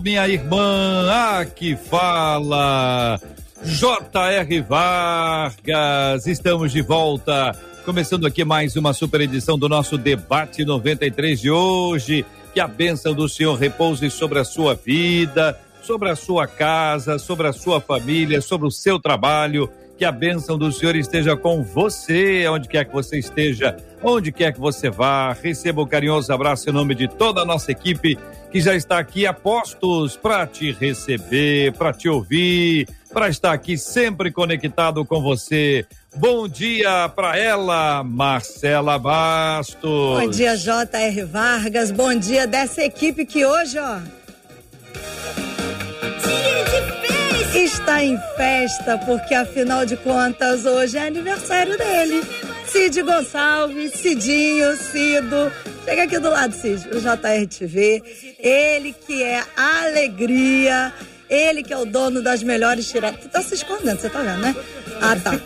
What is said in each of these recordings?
minha irmã. Aqui fala J.R. Vargas. Estamos de volta Começando aqui mais uma super edição do nosso debate 93 de hoje. Que a bênção do Senhor repouse sobre a sua vida, sobre a sua casa, sobre a sua família, sobre o seu trabalho. Que a bênção do Senhor esteja com você, onde quer que você esteja, onde quer que você vá. Receba um carinhoso abraço em nome de toda a nossa equipe que já está aqui a postos para te receber, para te ouvir, para estar aqui sempre conectado com você. Bom dia para ela, Marcela Bastos. Bom dia, J.R. Vargas. Bom dia dessa equipe que hoje, ó. Está em festa, porque afinal de contas, hoje é aniversário dele. Cid Gonçalves, Cidinho, Cido. Chega aqui do lado, Cid, o JR TV. Ele que é alegria, ele que é o dono das melhores tiradas. Tu tá se escondendo, você tá vendo, né? Ah, tá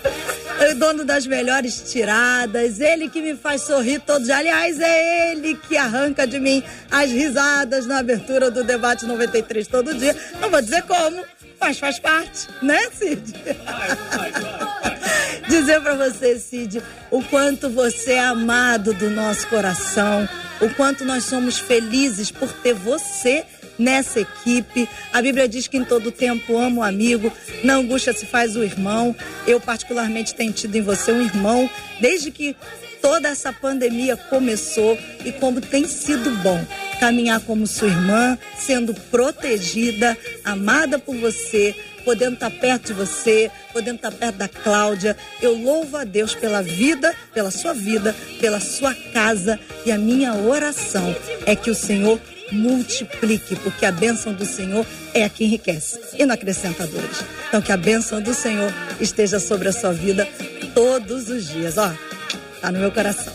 o dono das melhores tiradas, ele que me faz sorrir todos. Aliás, é ele que arranca de mim as risadas na abertura do debate 93 todo dia. Não vou dizer como, mas faz parte, né, Cid? Dizer para você, Cid, o quanto você é amado do nosso coração, o quanto nós somos felizes por ter você nessa equipe. A Bíblia diz que em todo tempo amo o amigo, na angústia se faz o irmão. Eu, particularmente, tenho tido em você um irmão desde que toda essa pandemia começou e como tem sido bom caminhar como sua irmã, sendo protegida, amada por você, podendo estar perto de você, podendo estar perto da Cláudia. Eu louvo a Deus pela vida, pela sua vida, pela sua casa e a minha oração é que o Senhor multiplique, porque a bênção do Senhor é a que enriquece e não acrescenta dores. Então, que a bênção do Senhor esteja sobre a sua vida todos os dias. Ó, tá no meu coração.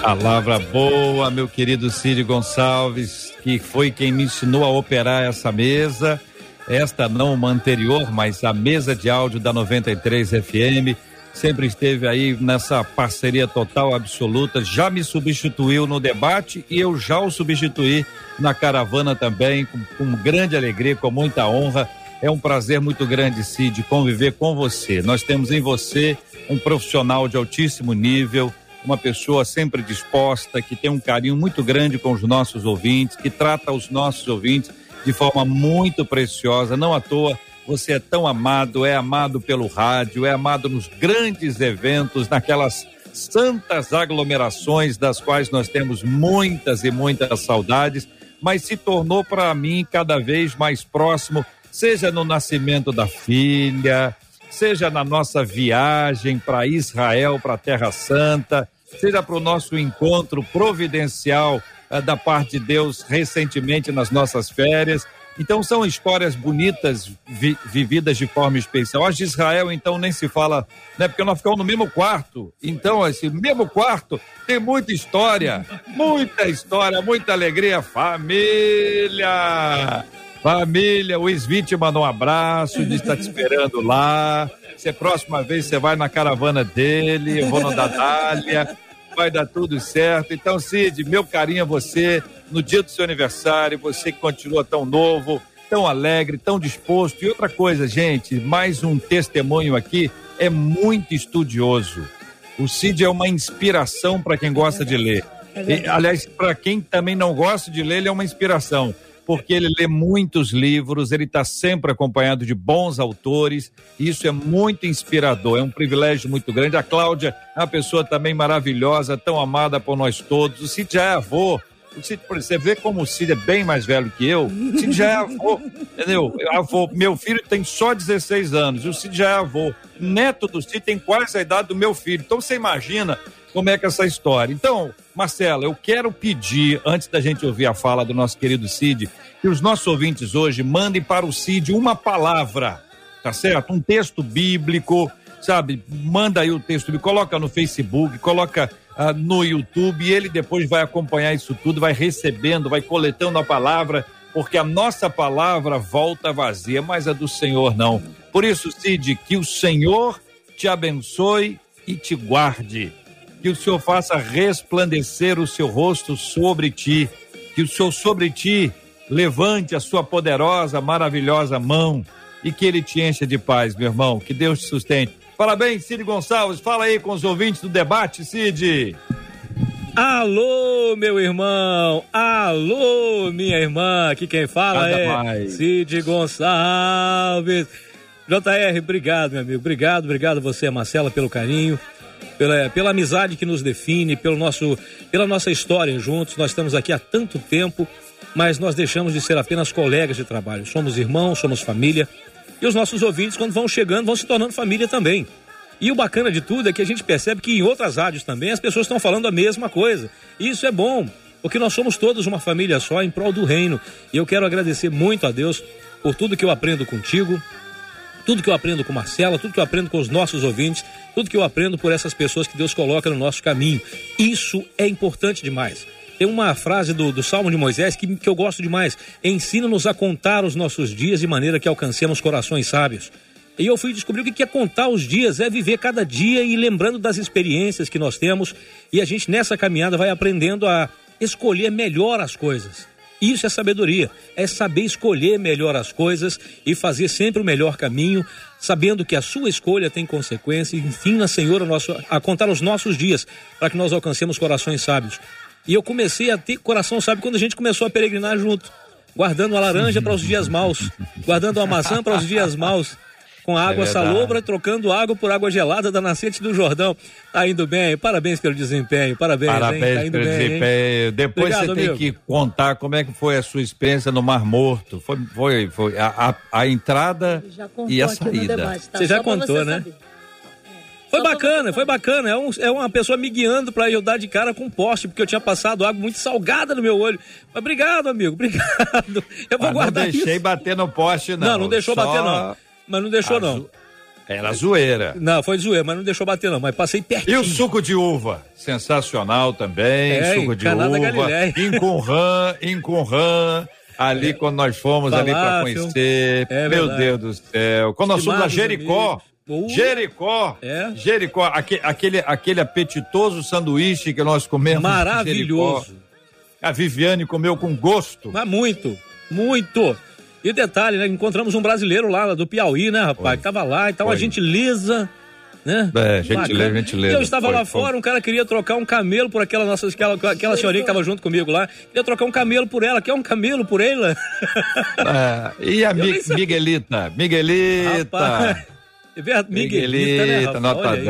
Palavra boa, meu querido Círio Gonçalves, que foi quem me ensinou a operar essa mesa. Esta não uma anterior, mas a mesa de áudio da 93 FM sempre esteve aí nessa parceria total absoluta, já me substituiu no debate e eu já o substituí na caravana também, com, com grande alegria, com muita honra. É um prazer muito grande, Cid, conviver com você. Nós temos em você um profissional de altíssimo nível, uma pessoa sempre disposta, que tem um carinho muito grande com os nossos ouvintes, que trata os nossos ouvintes de forma muito preciosa, não à toa você é tão amado, é amado pelo rádio, é amado nos grandes eventos, naquelas santas aglomerações das quais nós temos muitas e muitas saudades, mas se tornou para mim cada vez mais próximo, seja no nascimento da filha, seja na nossa viagem para Israel, para a Terra Santa, seja para o nosso encontro providencial eh, da parte de Deus recentemente nas nossas férias então são histórias bonitas vi, vividas de forma especial. As de Israel, então, nem se fala, né? Porque nós ficamos no mesmo quarto. Então, esse mesmo quarto tem muita história, muita história, muita alegria. Família! Família, o Svit mandou um abraço, ele está te esperando lá. Se é próxima vez você vai na caravana dele, eu vou no da Dália vai dar tudo certo. Então, Cid, meu carinho a você no dia do seu aniversário, você que continua tão novo, tão alegre, tão disposto. E outra coisa, gente, mais um testemunho aqui, é muito estudioso. O Cid é uma inspiração para quem gosta de ler. E, aliás, para quem também não gosta de ler, ele é uma inspiração porque ele lê muitos livros, ele está sempre acompanhado de bons autores, isso é muito inspirador, é um privilégio muito grande. A Cláudia é uma pessoa também maravilhosa, tão amada por nós todos. O Cid já é avô, o Cid, você vê como o Cid é bem mais velho que eu, o Cid já é avô, entendeu? Avô, meu filho tem só 16 anos, o Cid já é avô. Neto do Cid tem quase a idade do meu filho. Então você imagina como é que é essa história. Então, Marcela, eu quero pedir, antes da gente ouvir a fala do nosso querido Cid, que os nossos ouvintes hoje mandem para o Cid uma palavra, tá certo? Um texto bíblico, sabe? Manda aí o texto, coloca no Facebook, coloca ah, no YouTube e ele depois vai acompanhar isso tudo, vai recebendo, vai coletando a palavra, porque a nossa palavra volta vazia, mas a do Senhor não. Por isso, Cid, que o Senhor te abençoe e te guarde. Que o Senhor faça resplandecer o seu rosto sobre ti. Que o Senhor sobre ti levante a sua poderosa, maravilhosa mão e que ele te encha de paz, meu irmão. Que Deus te sustente. Parabéns, Cid Gonçalves. Fala aí com os ouvintes do debate, Cid. Alô, meu irmão! Alô, minha irmã! Aqui quem fala Nada é mais. Cid Gonçalves. JR, obrigado, meu amigo. Obrigado, obrigado a você, Marcela, pelo carinho, pela, pela amizade que nos define, pelo nosso, pela nossa história juntos. Nós estamos aqui há tanto tempo, mas nós deixamos de ser apenas colegas de trabalho. Somos irmãos, somos família. E os nossos ouvintes, quando vão chegando, vão se tornando família também. E o bacana de tudo é que a gente percebe que em outras rádios também as pessoas estão falando a mesma coisa. E isso é bom, porque nós somos todos uma família só em prol do reino. E eu quero agradecer muito a Deus por tudo que eu aprendo contigo, tudo que eu aprendo com Marcela, tudo que eu aprendo com os nossos ouvintes, tudo que eu aprendo por essas pessoas que Deus coloca no nosso caminho. Isso é importante demais. Tem uma frase do, do Salmo de Moisés que, que eu gosto demais. Ensina-nos a contar os nossos dias de maneira que alcancemos corações sábios. E eu fui descobrir o que é contar os dias, é viver cada dia e lembrando das experiências que nós temos. E a gente nessa caminhada vai aprendendo a escolher melhor as coisas. Isso é sabedoria, é saber escolher melhor as coisas e fazer sempre o melhor caminho, sabendo que a sua escolha tem consequência. E ensina, Senhor, a, nosso, a contar os nossos dias para que nós alcancemos corações sábios. E eu comecei a ter coração sábio quando a gente começou a peregrinar junto, guardando uma laranja para os dias maus, guardando uma maçã para os dias maus com água É verdade. salobra, trocando água por água gelada da nascente do Jordão. Tá indo bem, parabéns pelo desempenho, parabéns, hein? Parabéns Tá indo pelo bem, hein? desempenho. Depois Obrigado, você tem amigo. que contar como é que foi a sua experiência no Mar Morto. Foi, foi, foi a, a, a entrada e a saída. debate, tá? Você já Só contou, você né? saber. Foi bacana, foi bacana. É, um- é uma pessoa me guiando pra eu dar de cara com um poste, porque eu tinha passado água muito salgada no meu olho. Mas obrigado, amigo, obrigado. Eu vou Mas não guardar deixei isso. bater no poste, não. Não, não deixou Só bater, não. Mas não deixou, não. zo- Era zoeira. Não, foi zoeira, mas não deixou bater, não. Mas passei E pertinho. o suco de uva? Sensacional também. É, suco de uva. Galileia. Currã. Ali quando nós fomos ali para conhecer. É Meu. Deus do céu. Quando nós fomos a Jericó. amigos. Uh. Jericó. É. Jericó. Aque- Aquele, aquele apetitoso sanduíche que nós comemos. em Maravilhoso. A Viviane comeu com gosto. Mas muito, muito. E detalhe, né? Encontramos um brasileiro lá do Piauí, né, rapaz? Foi. Que tava lá, então Foi. a gentileza, né? É, gentileza, gentileza. Eu estava Foi, lá fora, um cara queria trocar um camelo por aquela nossa, aquela, aquela senhorinha que tava junto comigo lá. Queria trocar um camelo por ela. Quer um camelo por ela? Ah, e a Mi-. Miguelita? Miguelita. Rapaz, é verdade, Miguelita, né, nota Olha aí.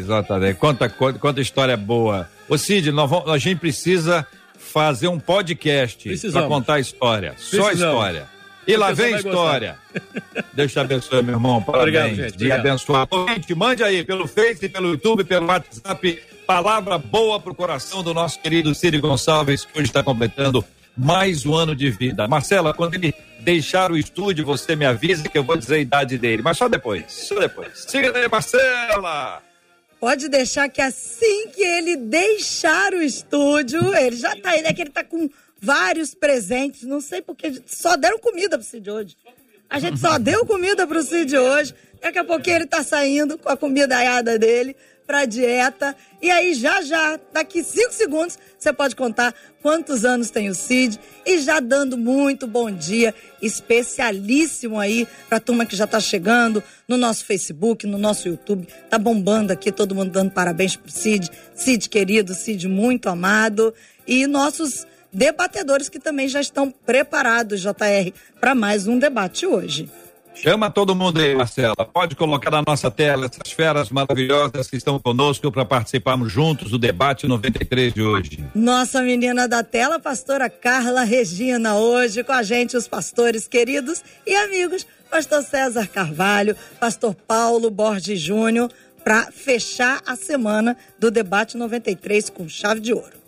10, nota 10. Conta, conta, conta história boa. Ô Cid, nós vamos- a gente precisa fazer um podcast para contar a história. Só Precisamos. história. E lá vem história. Deus te abençoe, meu irmão. Parabéns. Obrigado, gente. Obrigado. abençoado. Gente, mande aí pelo Face, pelo YouTube, pelo WhatsApp. Palavra boa pro coração do nosso querido Cid Gonçalves, que hoje está completando mais um ano de vida. Marcela, quando ele deixar o estúdio, você me avisa que eu vou dizer a idade dele. Mas só depois, só depois. Siga aí, Marcela! Pode deixar que assim que ele deixar o estúdio, ele já tá aí, né? Que ele tá com vários presentes. Não sei porque só deram comida pro Cid hoje. A gente só deu comida pro Cid hoje. Daqui a pouquinho ele tá saindo com a comida aiada dele pra dieta. E aí, já já, daqui cinco segundos, você pode contar quantos anos tem o Cid. E já dando muito bom dia, especialíssimo aí pra turma que já tá chegando no nosso Facebook, no nosso YouTube. Tá bombando aqui, todo mundo dando parabéns pro Cid. Cid querido, Cid muito amado. E nossos debatedores que também já estão preparados, JR, para mais um debate hoje. Chama todo mundo aí, Marcela. Pode colocar na nossa tela essas feras maravilhosas que estão conosco para participarmos juntos do debate 93 de hoje. Nossa menina da tela, pastora Carla Regina, hoje com a gente, os pastores queridos e amigos, pastor César Carvalho, pastor Paulo Borges Júnior. para fechar a semana do debate 93 com chave de ouro.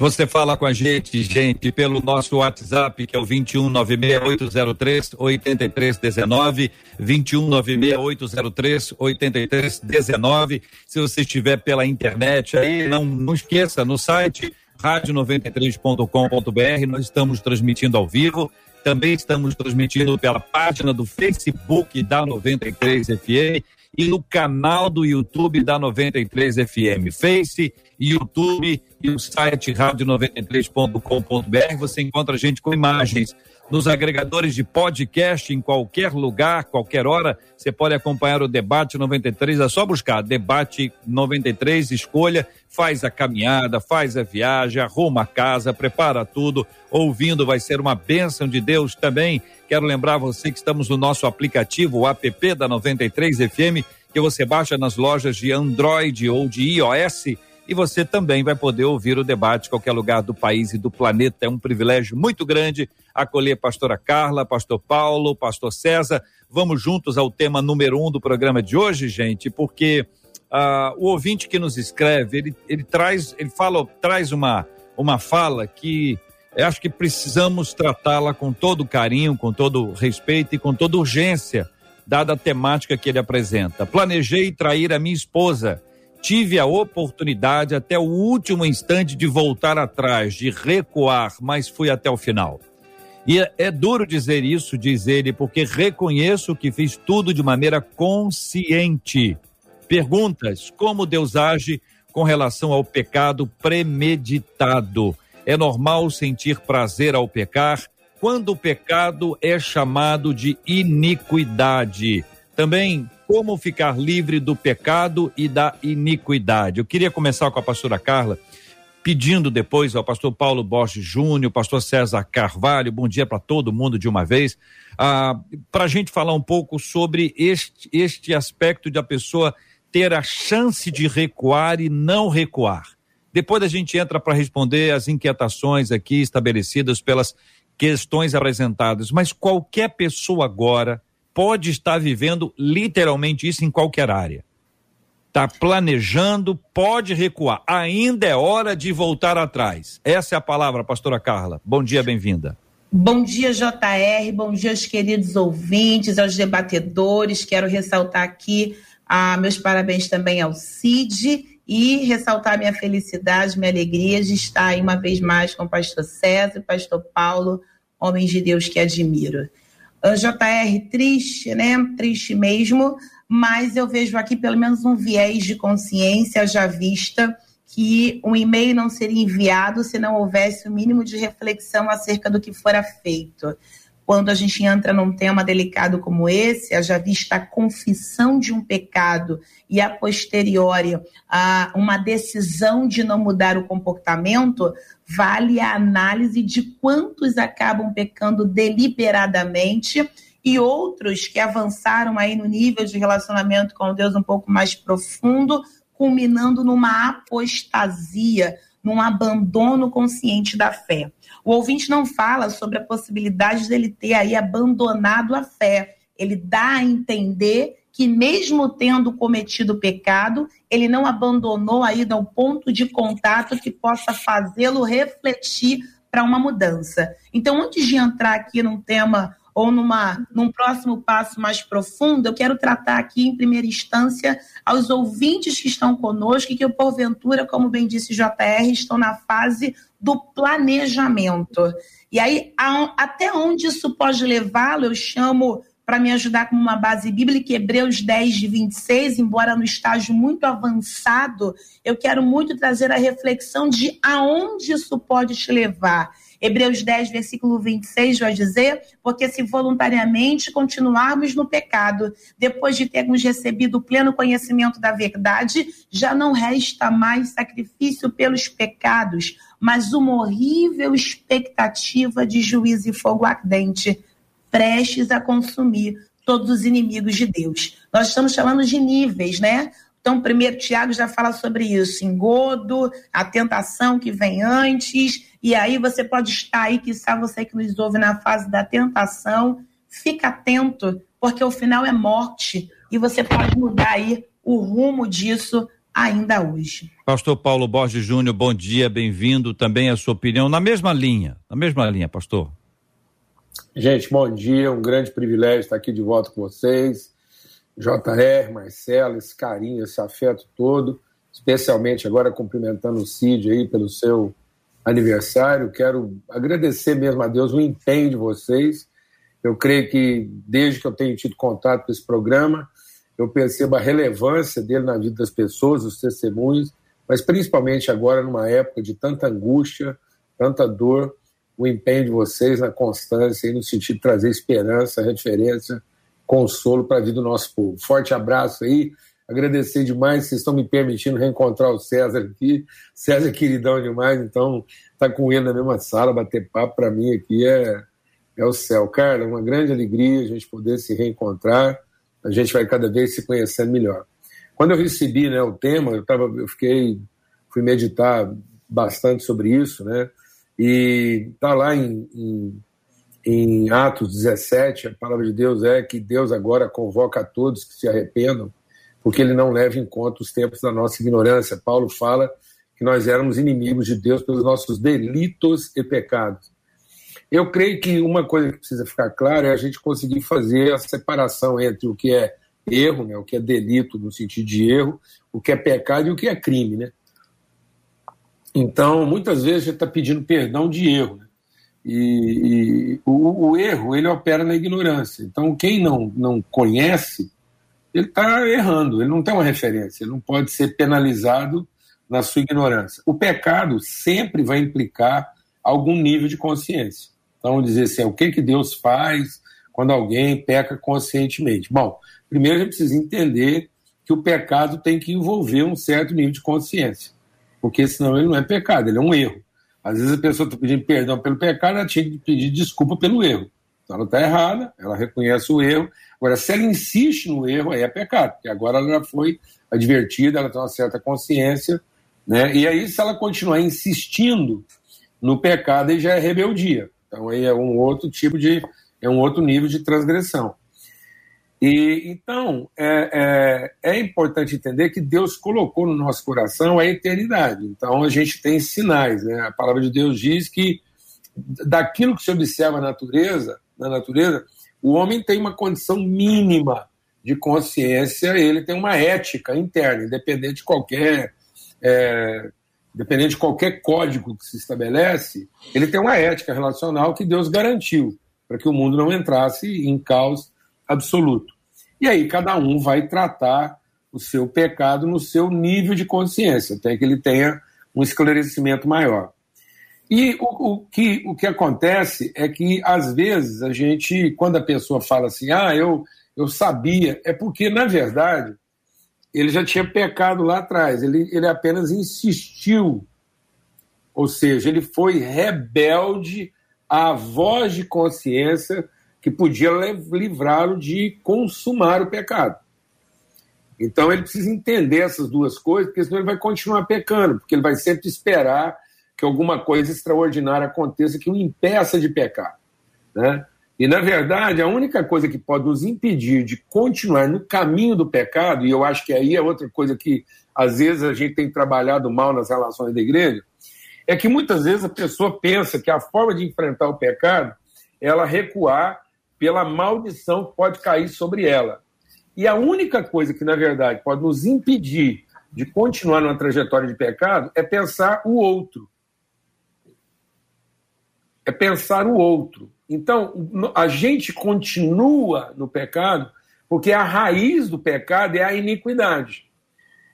Você fala com a gente, gente, pelo nosso WhatsApp, que é o 2196803 8319, 2196803 8319. Se você estiver pela internet aí, não, não esqueça, no site rádio93.com.br, nós estamos transmitindo ao vivo. Também estamos transmitindo pela página do Facebook da 93 FM e no canal do YouTube da 93 FM. Face, YouTube e o site rádio93.com.br. Você encontra a gente com imagens nos agregadores de podcast em qualquer lugar, qualquer hora. Você pode acompanhar o Debate 93. É só buscar Debate 93, escolha, faz a caminhada, faz a viagem, arruma a casa, prepara tudo. Ouvindo vai ser uma bênção de Deus também. Quero lembrar você que estamos no nosso aplicativo, o app da 93 FM, que você baixa nas lojas de Android ou de iOS e você também vai poder ouvir o debate em qualquer lugar do país e do planeta. É um privilégio muito grande acolher pastora Carla, pastor Paulo, pastor César. Vamos juntos ao tema número um do programa de hoje, gente, porque uh, o ouvinte que nos escreve, ele, ele traz, ele fala, traz uma, uma fala que eu acho que precisamos tratá-la com todo carinho, com todo respeito e com toda urgência, dada a temática que ele apresenta. Planejei trair a minha esposa tive a oportunidade até o último instante de voltar atrás, de recuar, mas fui até o final. E é, é duro dizer isso, diz ele, porque reconheço que fiz tudo de maneira consciente. Perguntas: como Deus age com relação ao pecado premeditado? É normal sentir prazer ao pecar quando o pecado é chamado de iniquidade. Também como ficar livre do pecado e da iniquidade. Eu queria começar com a pastora Carla, pedindo depois ao pastor Paulo Borges Júnior, pastor César Carvalho, bom dia para todo mundo de uma vez, ah, para a gente falar um pouco sobre este, este aspecto a pessoa ter a chance de recuar e não recuar. Depois a gente entra para responder as inquietações aqui estabelecidas pelas questões apresentadas, mas qualquer pessoa agora pode estar vivendo literalmente isso em qualquer área. Está planejando, pode recuar. Ainda é hora de voltar atrás. Essa é a palavra, pastora Carla. Bom dia, bem-vinda. Bom dia, JR. Bom dia aos queridos ouvintes, aos debatedores. Quero ressaltar aqui ah, meus parabéns também ao CID e ressaltar minha felicidade, minha alegria de estar aí uma vez mais com o pastor César e pastor Paulo, homens de Deus que admiro. JR, triste, né? Triste mesmo, mas eu vejo aqui pelo menos um viés de consciência já vista que um e-mail não seria enviado se não houvesse o mínimo de reflexão acerca do que fora feito quando a gente entra num tema delicado como esse, já vista a confissão de um pecado e a posteriori a uma decisão de não mudar o comportamento, vale a análise de quantos acabam pecando deliberadamente e outros que avançaram aí no nível de relacionamento com Deus um pouco mais profundo, culminando numa apostasia, num abandono consciente da fé. O ouvinte não fala sobre a possibilidade dele ter aí abandonado a fé. Ele dá a entender que mesmo tendo cometido pecado, ele não abandonou ainda o ponto de contato que possa fazê-lo refletir para uma mudança. Então, antes de entrar aqui num tema ou numa, num próximo passo mais profundo, eu quero tratar aqui, em primeira instância, aos ouvintes que estão conosco e que, porventura, como bem disse JR, estão na fase do planejamento. E aí, até onde isso pode levá-lo, eu chamo para me ajudar com uma base bíblica, Hebreus 10, de 26, embora no estágio muito avançado, eu quero muito trazer a reflexão de aonde isso pode te levar. Hebreus 10, versículo 26 vai dizer: Porque se voluntariamente continuarmos no pecado, depois de termos recebido o pleno conhecimento da verdade, já não resta mais sacrifício pelos pecados, mas uma horrível expectativa de juízo e fogo ardente, prestes a consumir todos os inimigos de Deus. Nós estamos falando de níveis, né? Então, primeiro Tiago já fala sobre isso, engodo, a tentação que vem antes, e aí você pode estar aí, que sabe você que nos ouve na fase da tentação, fica atento, porque o final é morte, e você pode mudar aí o rumo disso ainda hoje. Pastor Paulo Borges Júnior, bom dia, bem-vindo. Também a sua opinião na mesma linha, na mesma linha, pastor. Gente, bom dia, um grande privilégio estar aqui de volta com vocês. JR, Marcelo, esse carinho, esse afeto todo, especialmente agora cumprimentando o Cid aí pelo seu aniversário. Quero agradecer mesmo a Deus o empenho de vocês. Eu creio que desde que eu tenho tido contato com esse programa, eu percebo a relevância dele na vida das pessoas, os testemunhos, mas principalmente agora numa época de tanta angústia, tanta dor, o empenho de vocês na constância e no sentido de trazer esperança, referência, consolo para a vida do nosso povo. Forte abraço aí, agradecer demais, vocês estão me permitindo reencontrar o César aqui. César queridão demais, então tá com ele na mesma sala, bater papo para mim aqui é, é o céu. Carla, uma grande alegria a gente poder se reencontrar, a gente vai cada vez se conhecendo melhor. Quando eu recebi né, o tema, eu, tava, eu fiquei, fui meditar bastante sobre isso, né? E está lá em, em, em, Atos 17, a palavra de Deus é que Deus agora convoca a todos que se arrependam, porque ele não leva em conta os tempos da nossa ignorância. Paulo fala que nós éramos inimigos de Deus pelos nossos delitos e pecados. Eu creio que uma coisa que precisa ficar clara é a gente conseguir fazer a separação entre o que é erro, né, o que é delito no sentido de erro, o que é pecado e o que é crime. Né? Então, muitas vezes a gente está pedindo perdão de erro. Né? E, e o, o, erro, ele opera na ignorância. Então, quem não, não conhece, ele está errando, ele não tem uma referência, ele não pode ser penalizado na sua ignorância. O pecado sempre vai implicar algum nível de consciência. Então, dizer assim, o que, que Deus faz quando alguém peca conscientemente? Bom, primeiro a gente precisa entender que o pecado tem que envolver um certo nível de consciência porque senão ele não é pecado, ele é um erro. Às vezes a pessoa está pedindo perdão pelo pecado, ela tinha que pedir desculpa pelo erro. Então ela está errada, ela reconhece o erro. Agora, se ela insiste no erro, aí é pecado, porque agora ela já foi advertida, ela tem uma certa consciência, né? E aí, se ela continuar insistindo no pecado, aí já é rebeldia. Então aí é um outro tipo de, é um outro nível de transgressão. E então é, é, é, importante entender que Deus colocou no nosso coração a eternidade. Então a gente tem sinais, né? A palavra de Deus diz que daquilo que se observa na natureza, na natureza, o homem tem uma condição mínima de consciência, ele tem uma ética interna, independente de qualquer é, independente de qualquer código que se estabelece, ele tem uma ética relacional que Deus garantiu para que o mundo não entrasse em caos absoluto. E aí cada um vai tratar o seu pecado no seu nível de consciência, até que ele tenha um esclarecimento maior. E o, o, que, o que acontece é que, às vezes, a gente, quando a pessoa fala assim, ah, eu, eu sabia, é porque, na verdade, ele já tinha pecado lá atrás, ele, ele apenas insistiu, ou seja, ele foi rebelde à voz de consciência que podia livrá-lo de consumar o pecado. Então ele precisa entender essas duas coisas, porque senão ele vai continuar pecando, porque ele vai sempre esperar que alguma coisa extraordinária aconteça que o impeça de pecar. Né? E, na verdade, a única coisa que pode nos impedir de continuar no caminho do pecado, e eu acho que aí é outra coisa que às vezes a gente tem trabalhado mal nas relações da igreja, é que muitas vezes a pessoa pensa que a forma de enfrentar o pecado é ela recuar pela maldição que pode cair sobre ela. E a única coisa que, na verdade, pode nos impedir de continuar numa trajetória de pecado é pensar o outro. É pensar o outro. Então, a gente continua no pecado porque a raiz do pecado é a iniquidade.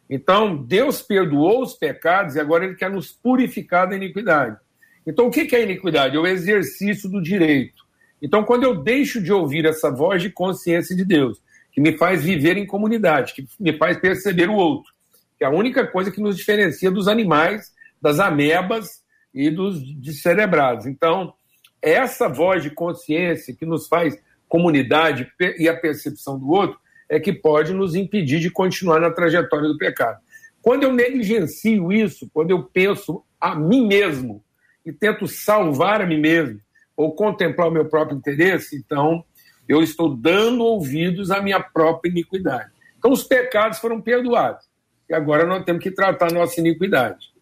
Então, Deus perdoou os pecados e agora Ele quer nos purificar da iniquidade. Então, o que é iniquidade? É o exercício do direito. Então, quando eu deixo de ouvir essa voz de consciência de Deus, que me faz viver em comunidade, que me faz perceber o outro, que é a única coisa que nos diferencia dos animais, das amebas e dos descerebrados. Então, essa voz de consciência que nos faz comunidade e a percepção do outro é que pode nos impedir de continuar na trajetória do pecado. Quando eu negligencio isso, quando eu penso a mim mesmo e tento salvar a mim mesmo, ou contemplar o meu próprio interesse, então eu estou dando ouvidos à minha própria iniquidade. Então os pecados foram perdoados. E agora nós temos que tratar nossa iniquidade.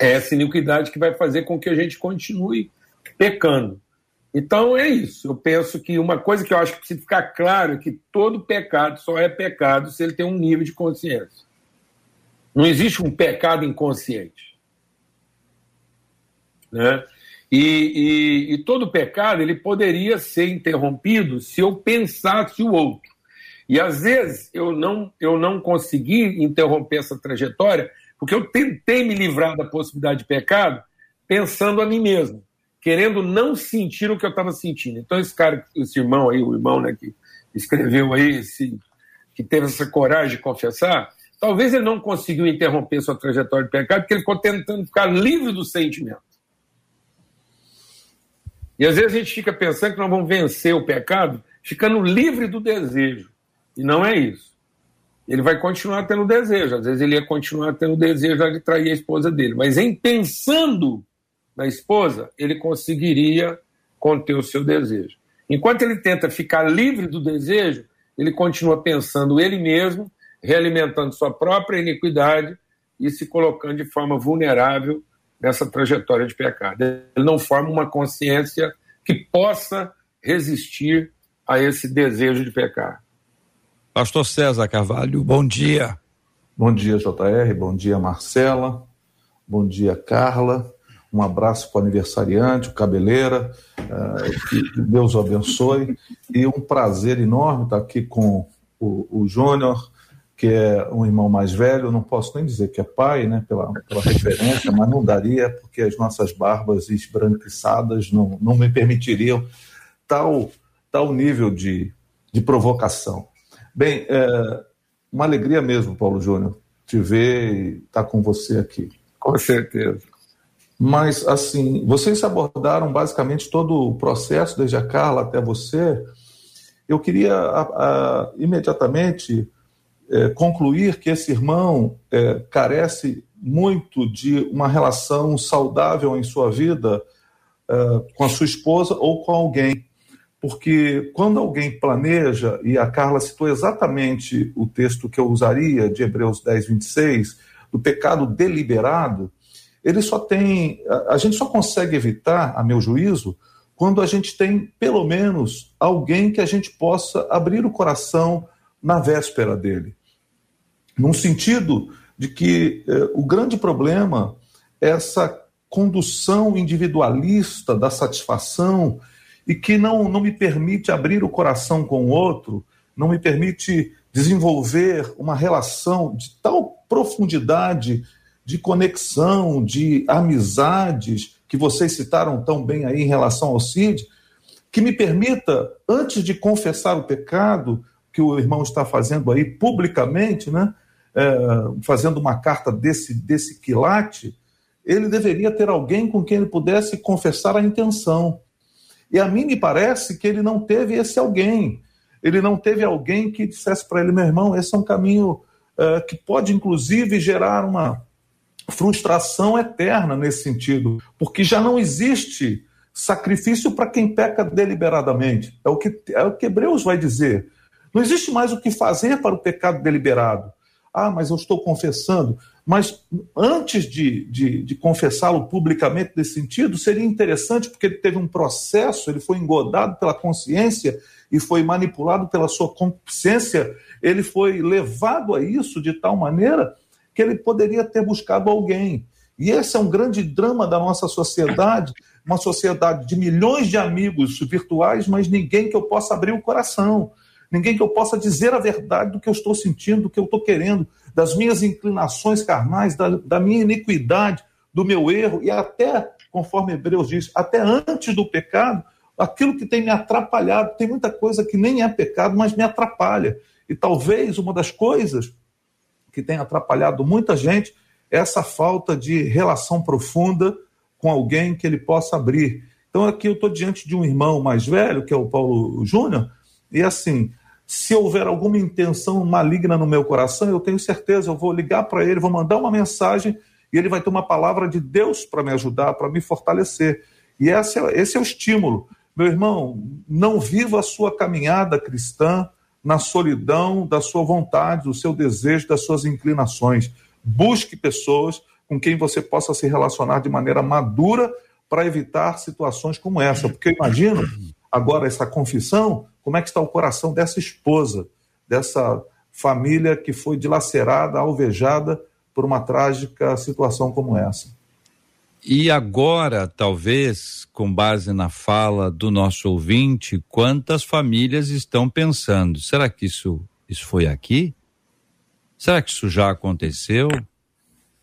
É essa iniquidade que vai fazer com que a gente continue pecando. Então é isso. Eu penso que uma coisa que eu acho que precisa ficar claro é que todo pecado só é pecado se ele tem um nível de consciência. Não existe um pecado inconsciente. Né? E, e, e, todo pecado ele poderia ser interrompido se eu pensasse o outro. E às vezes eu não, eu não consegui interromper essa trajetória porque eu tentei me livrar da possibilidade de pecado pensando a mim mesmo, querendo não sentir o que eu estava sentindo. Então esse cara, esse irmão aí, o irmão né, que escreveu aí, esse, que teve essa coragem de confessar, talvez ele não conseguiu interromper sua trajetória de pecado porque ele ficou tentando ficar livre do sentimento. E às vezes a gente fica pensando que nós vamos vencer o pecado ficando livre do desejo. E não é isso. Ele vai continuar tendo desejo. Às vezes ele ia continuar tendo desejo de trair a esposa dele. Mas em pensando na esposa, ele conseguiria conter o seu desejo. Enquanto ele tenta ficar livre do desejo, ele continua pensando ele mesmo, realimentando sua própria iniquidade e se colocando de forma vulnerável nessa trajetória de pecado. Ele não forma uma consciência que possa resistir a esse desejo de pecar. Pastor César Carvalho, bom dia. Bom dia, JR, bom dia, Marcela, bom dia, Carla. Um abraço para o aniversariante, o Cabeleira, uh, que Deus o abençoe. E um prazer enorme estar aqui com o, o Júnior, que é um irmão mais velho, não posso nem dizer que é pai, né, pela, pela referência, mas não daria, porque as nossas barbas esbranquiçadas não, não me permitiriam tal, tal nível de, de provocação. Bem, é uma alegria mesmo, Paulo Júnior, te ver e estar com você aqui. Com certeza. Mas, assim, vocês abordaram basicamente todo o processo, desde a Carla até você. Eu queria a, a, imediatamente é, concluir que esse irmão é, carece muito de uma relação saudável em sua vida é, com a sua esposa ou com alguém. Porque quando alguém planeja, e a Carla citou exatamente o texto que eu usaria, de Hebreus 10, 26, do pecado deliberado, ele só tem. A, a gente só consegue evitar, a meu juízo, quando a gente tem, pelo menos, alguém que a gente possa abrir o coração na véspera dele. Num sentido de que eh, o grande problema é essa condução individualista da satisfação e que não, não me permite abrir o coração com o outro, não me permite desenvolver uma relação de tal profundidade de conexão, de amizades, que vocês citaram tão bem aí em relação ao CID, que me permita, antes de confessar o pecado que o irmão está fazendo aí publicamente, né, é, fazendo uma carta desse, desse quilate, ele deveria ter alguém com quem ele pudesse confessar a intenção. E a mim me parece que ele não teve esse alguém. Ele não teve alguém que dissesse para ele, meu irmão, esse é um caminho é, que pode, inclusive, gerar uma frustração eterna nesse sentido, porque já não existe sacrifício para quem peca deliberadamente. É o, que, é o que Hebreus vai dizer. Não existe mais o que fazer para o pecado deliberado. Ah, mas eu estou confessando. Mas antes de, de, de confessá-lo publicamente nesse sentido, seria interessante, porque ele teve um processo, ele foi engodado pela consciência e foi manipulado pela sua consciência, ele foi levado a isso de tal maneira que ele poderia ter buscado alguém. E esse é um grande drama da nossa sociedade, uma sociedade de milhões de amigos virtuais, mas ninguém que eu possa abrir o coração ninguém que eu possa dizer a verdade do que eu estou sentindo, do que eu estou querendo, das minhas inclinações carnais, da, da minha iniquidade, do meu erro, e até, conforme Hebreus diz, até antes do pecado, aquilo que tem me atrapalhado. Tem muita coisa que nem é pecado, mas me atrapalha. E talvez uma das coisas que tem atrapalhado muita gente é essa falta de relação profunda com alguém que ele possa abrir. Então aqui eu estou diante de um irmão mais velho, que é o Paulo Júnior, e assim, se houver alguma intenção maligna no meu coração, eu tenho certeza, eu vou ligar para ele, vou mandar uma mensagem e ele vai ter uma palavra de Deus para me ajudar, para me fortalecer. E esse é, esse é o estímulo. Meu irmão, não viva a sua caminhada cristã na solidão da sua vontade, do seu desejo, das suas inclinações. Busque pessoas com quem você possa se relacionar de maneira madura para evitar situações como essa. Porque eu imagino agora essa confissão, como é que está o coração dessa esposa, dessa família que foi dilacerada, alvejada por uma trágica situação como essa. E agora, talvez, com base na fala do nosso ouvinte, quantas famílias estão pensando: será que isso, isso foi aqui? Será que isso já aconteceu?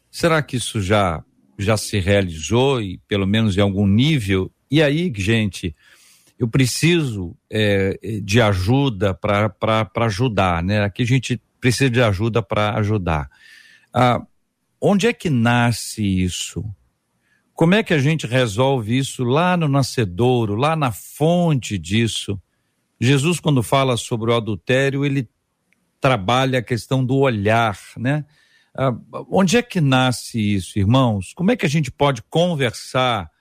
Será que isso já, já se realizou e pelo menos em algum nível? E aí, gente, eu preciso é, de ajuda para ajudar, né? Aqui a gente precisa de ajuda para ajudar. Ah, onde é que nasce isso? Como é que a gente resolve isso lá no nascedouro, lá na fonte disso? Jesus, quando fala sobre o adultério, ele trabalha a questão do olhar, né? Ah, onde é que nasce isso, irmãos? Como é que a gente pode conversar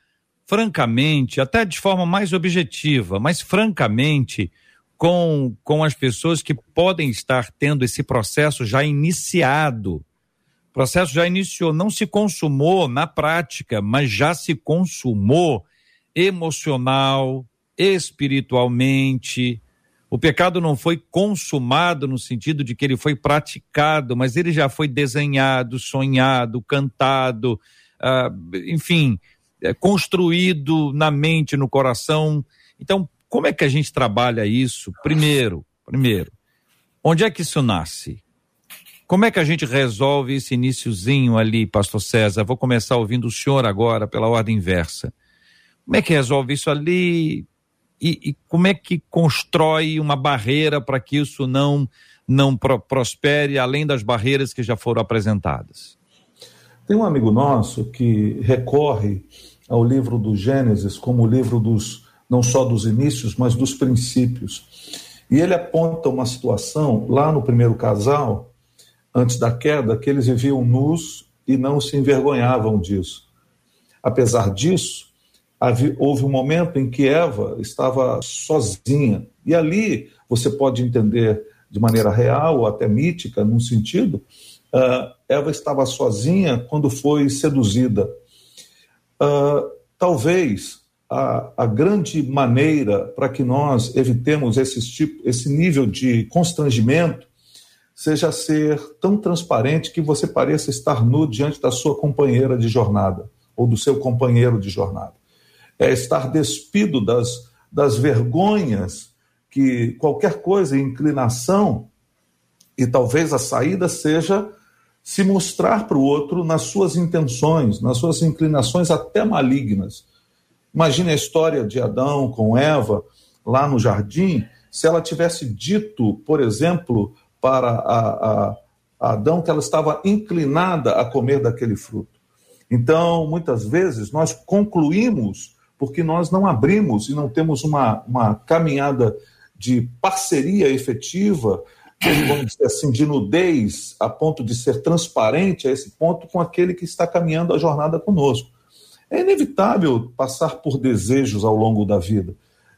francamente, até de forma mais objetiva, mas francamente, com, com as pessoas que podem estar tendo esse processo já iniciado? O processo já iniciou, não se consumou na prática, mas já se consumou emocional, espiritualmente, o pecado não foi consumado no sentido de que ele foi praticado, mas ele já foi desenhado, sonhado, cantado, uh, enfim, é, construído na mente, no coração. Então, como é que a gente trabalha isso? Primeiro, primeiro, onde é que isso nasce? Como é que a gente resolve esse iníciozinho ali, pastor César? Vou começar ouvindo o senhor agora pela ordem inversa. Como é que resolve isso ali? e, e como é que constrói uma barreira para que isso não, não pro, prospere além das barreiras que já foram apresentadas? Tem um amigo nosso que recorre ao livro do Gênesis como o livro dos não só dos inícios, mas dos princípios. E ele aponta uma situação lá no primeiro casal, antes da queda, que eles viviam nus e não se envergonhavam disso. Apesar disso, houve um momento em que Eva estava sozinha. E ali você pode entender de maneira real ou até mítica, num sentido, uh, Eva estava sozinha quando foi seduzida. Uh, talvez a, a, grande maneira para que nós evitemos esse, tipo, esse nível de constrangimento seja ser tão transparente que você pareça estar nu diante da sua companheira de jornada ou do seu companheiro de jornada. É estar despido das, das vergonhas que qualquer coisa, inclinação, e talvez a saída seja se mostrar para o outro nas suas intenções, nas suas inclinações até malignas. Imagine a história de Adão com Eva lá no jardim, se ela tivesse dito, por exemplo, para a, a, a Adão que ela estava inclinada a comer daquele fruto. Então, muitas vezes, nós concluímos porque nós não abrimos e não temos uma, uma caminhada de parceria efetiva, vamos dizer assim, de nudez, a ponto de ser transparente a esse ponto com aquele que está caminhando a jornada conosco. É inevitável passar por desejos ao longo da vida.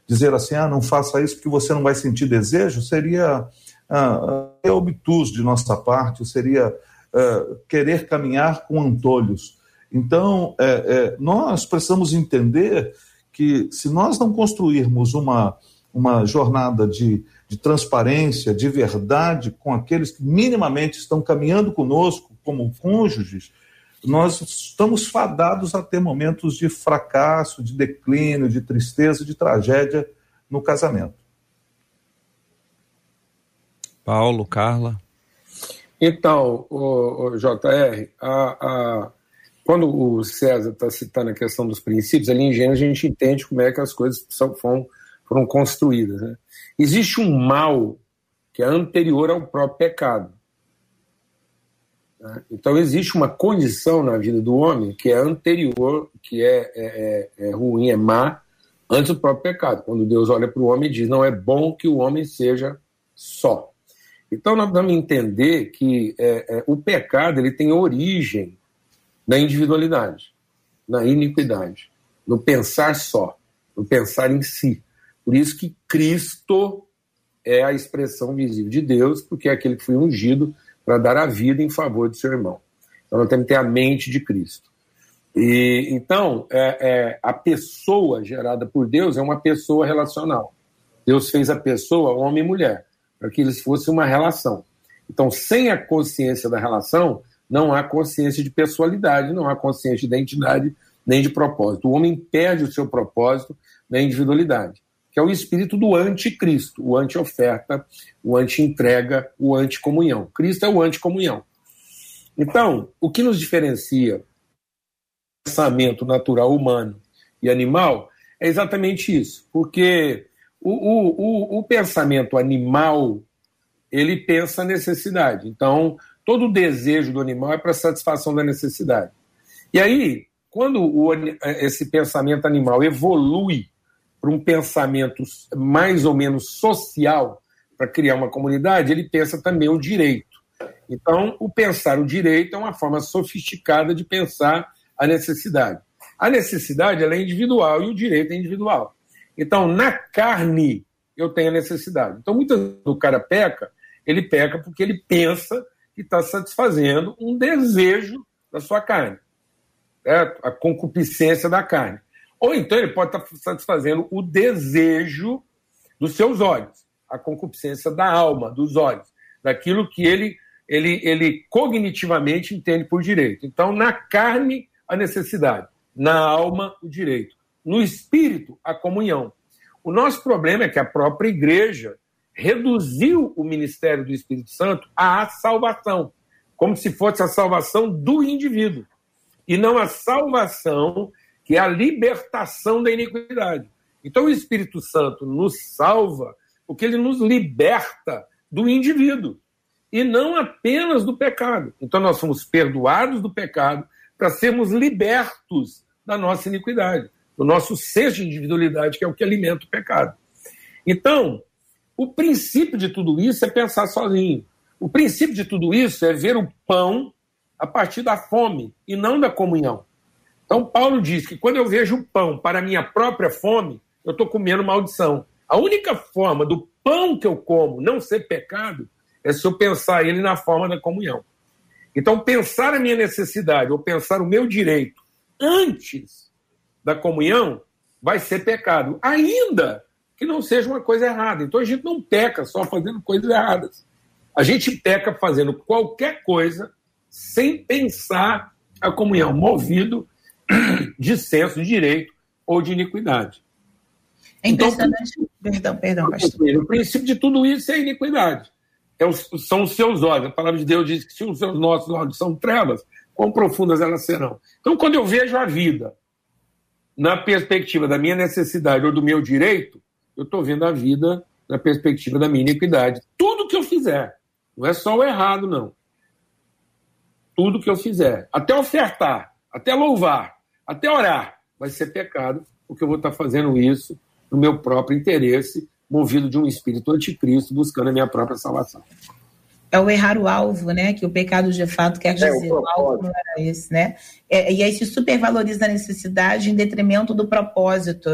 Dizer assim, ah, não faça isso porque você não vai sentir desejo, seria ah, é obtuso de nossa parte, seria ah, querer caminhar com antolhos. Então, é, é, nós precisamos entender que se nós não construirmos uma, uma jornada de, de transparência, de verdade com aqueles que minimamente estão caminhando conosco como cônjuges, nós estamos fadados a ter momentos de fracasso, de declínio, de tristeza, de tragédia no casamento. Paulo, Carla. Então, o, o JR, a, a, quando o César está citando a questão dos princípios, ali em Gênesis a gente entende como é que as coisas são, foram, foram construídas. Né? Existe um mal que é anterior ao próprio pecado. Né? Então existe uma condição na vida do homem que é anterior, que é, é, é, é ruim, é má, antes do próprio pecado. Quando Deus olha para o homem e diz, não é bom que o homem seja só. Então nós vamos entender que é, é, o pecado ele tem origem na individualidade, na iniquidade, no pensar só, no pensar em si. Por isso que Cristo é a expressão visível de Deus, porque é aquele que foi ungido para dar a vida em favor do seu irmão. Então nós temos que ter a mente de Cristo. E então é, é, a pessoa gerada por Deus é uma pessoa relacional. Deus fez a pessoa homem e mulher para que eles fossem uma relação. Então, sem a consciência da relação, não há consciência de pessoalidade, não há consciência de identidade nem de propósito. O homem perde o seu propósito na individualidade, que é o espírito do anticristo, o anti-oferta, o anti-entrega, o anti-comunhão. Cristo é o anti-comunhão. Então, o que nos diferencia pensamento natural humano e animal é exatamente isso, porque o, o, o, o pensamento animal ele pensa a necessidade. Então, todo o desejo do animal é para satisfação da necessidade. E aí, quando o, esse pensamento animal evolui para um pensamento mais ou menos social, para criar uma comunidade, ele pensa também o direito. Então, o pensar o direito é uma forma sofisticada de pensar a necessidade. A necessidade é individual e o direito é individual. Então, na carne, eu tenho a necessidade. Então, muitas vezes o cara peca, ele peca porque ele pensa que está satisfazendo um desejo da sua carne, certo? a concupiscência da carne. Ou então ele pode estar tá satisfazendo o desejo dos seus olhos, a concupiscência da alma, dos olhos, daquilo que ele, ele, ele cognitivamente entende por direito. Então, na carne, a necessidade, na alma, o direito no espírito, a comunhão. O nosso problema é que a própria igreja reduziu o ministério do Espírito Santo à salvação, como se fosse a salvação do indivíduo, e não a salvação que é a libertação da iniquidade. Então o Espírito Santo nos salva porque ele nos liberta do indivíduo e não apenas do pecado. Então nós somos perdoados do pecado para sermos libertos da nossa iniquidade do nosso senso de individualidade, que é o que alimenta o pecado. Então, o princípio de tudo isso é pensar sozinho. O princípio de tudo isso é ver o pão a partir da fome e não da comunhão. Então, Paulo diz que quando eu vejo pão para minha própria fome, eu estou comendo maldição. A única forma do pão que eu como não ser pecado é se eu pensar ele na forma da comunhão. Então, pensar a minha necessidade ou pensar o meu direito antes da comunhão vai ser pecado, ainda que não seja uma coisa errada. Então a gente não peca só fazendo coisas erradas. A gente peca fazendo qualquer coisa sem pensar a comunhão, movido de senso de direito ou de iniquidade. É então, impressionante. Então, perdão, perdão, pastor. O princípio de tudo isso é iniquidade. É os, são os seus olhos. A palavra de Deus diz que se os seus nossos olhos são trevas, quão profundas elas serão. Então, quando eu vejo a vida na perspectiva da minha necessidade ou do meu direito, eu estou vendo a vida na perspectiva da minha iniquidade. Tudo que eu fizer, não é só o errado, não. Tudo que eu fizer, até ofertar, até louvar, até orar, vai ser pecado, porque eu vou estar fazendo isso no meu próprio interesse, movido de um espírito anticristo, buscando a minha própria salvação é o errar o alvo, né? Que o pecado de fato quer é, dizer. O, o, alvo não era esse, né? É, e aí se supervaloriza a necessidade em detrimento do propósito.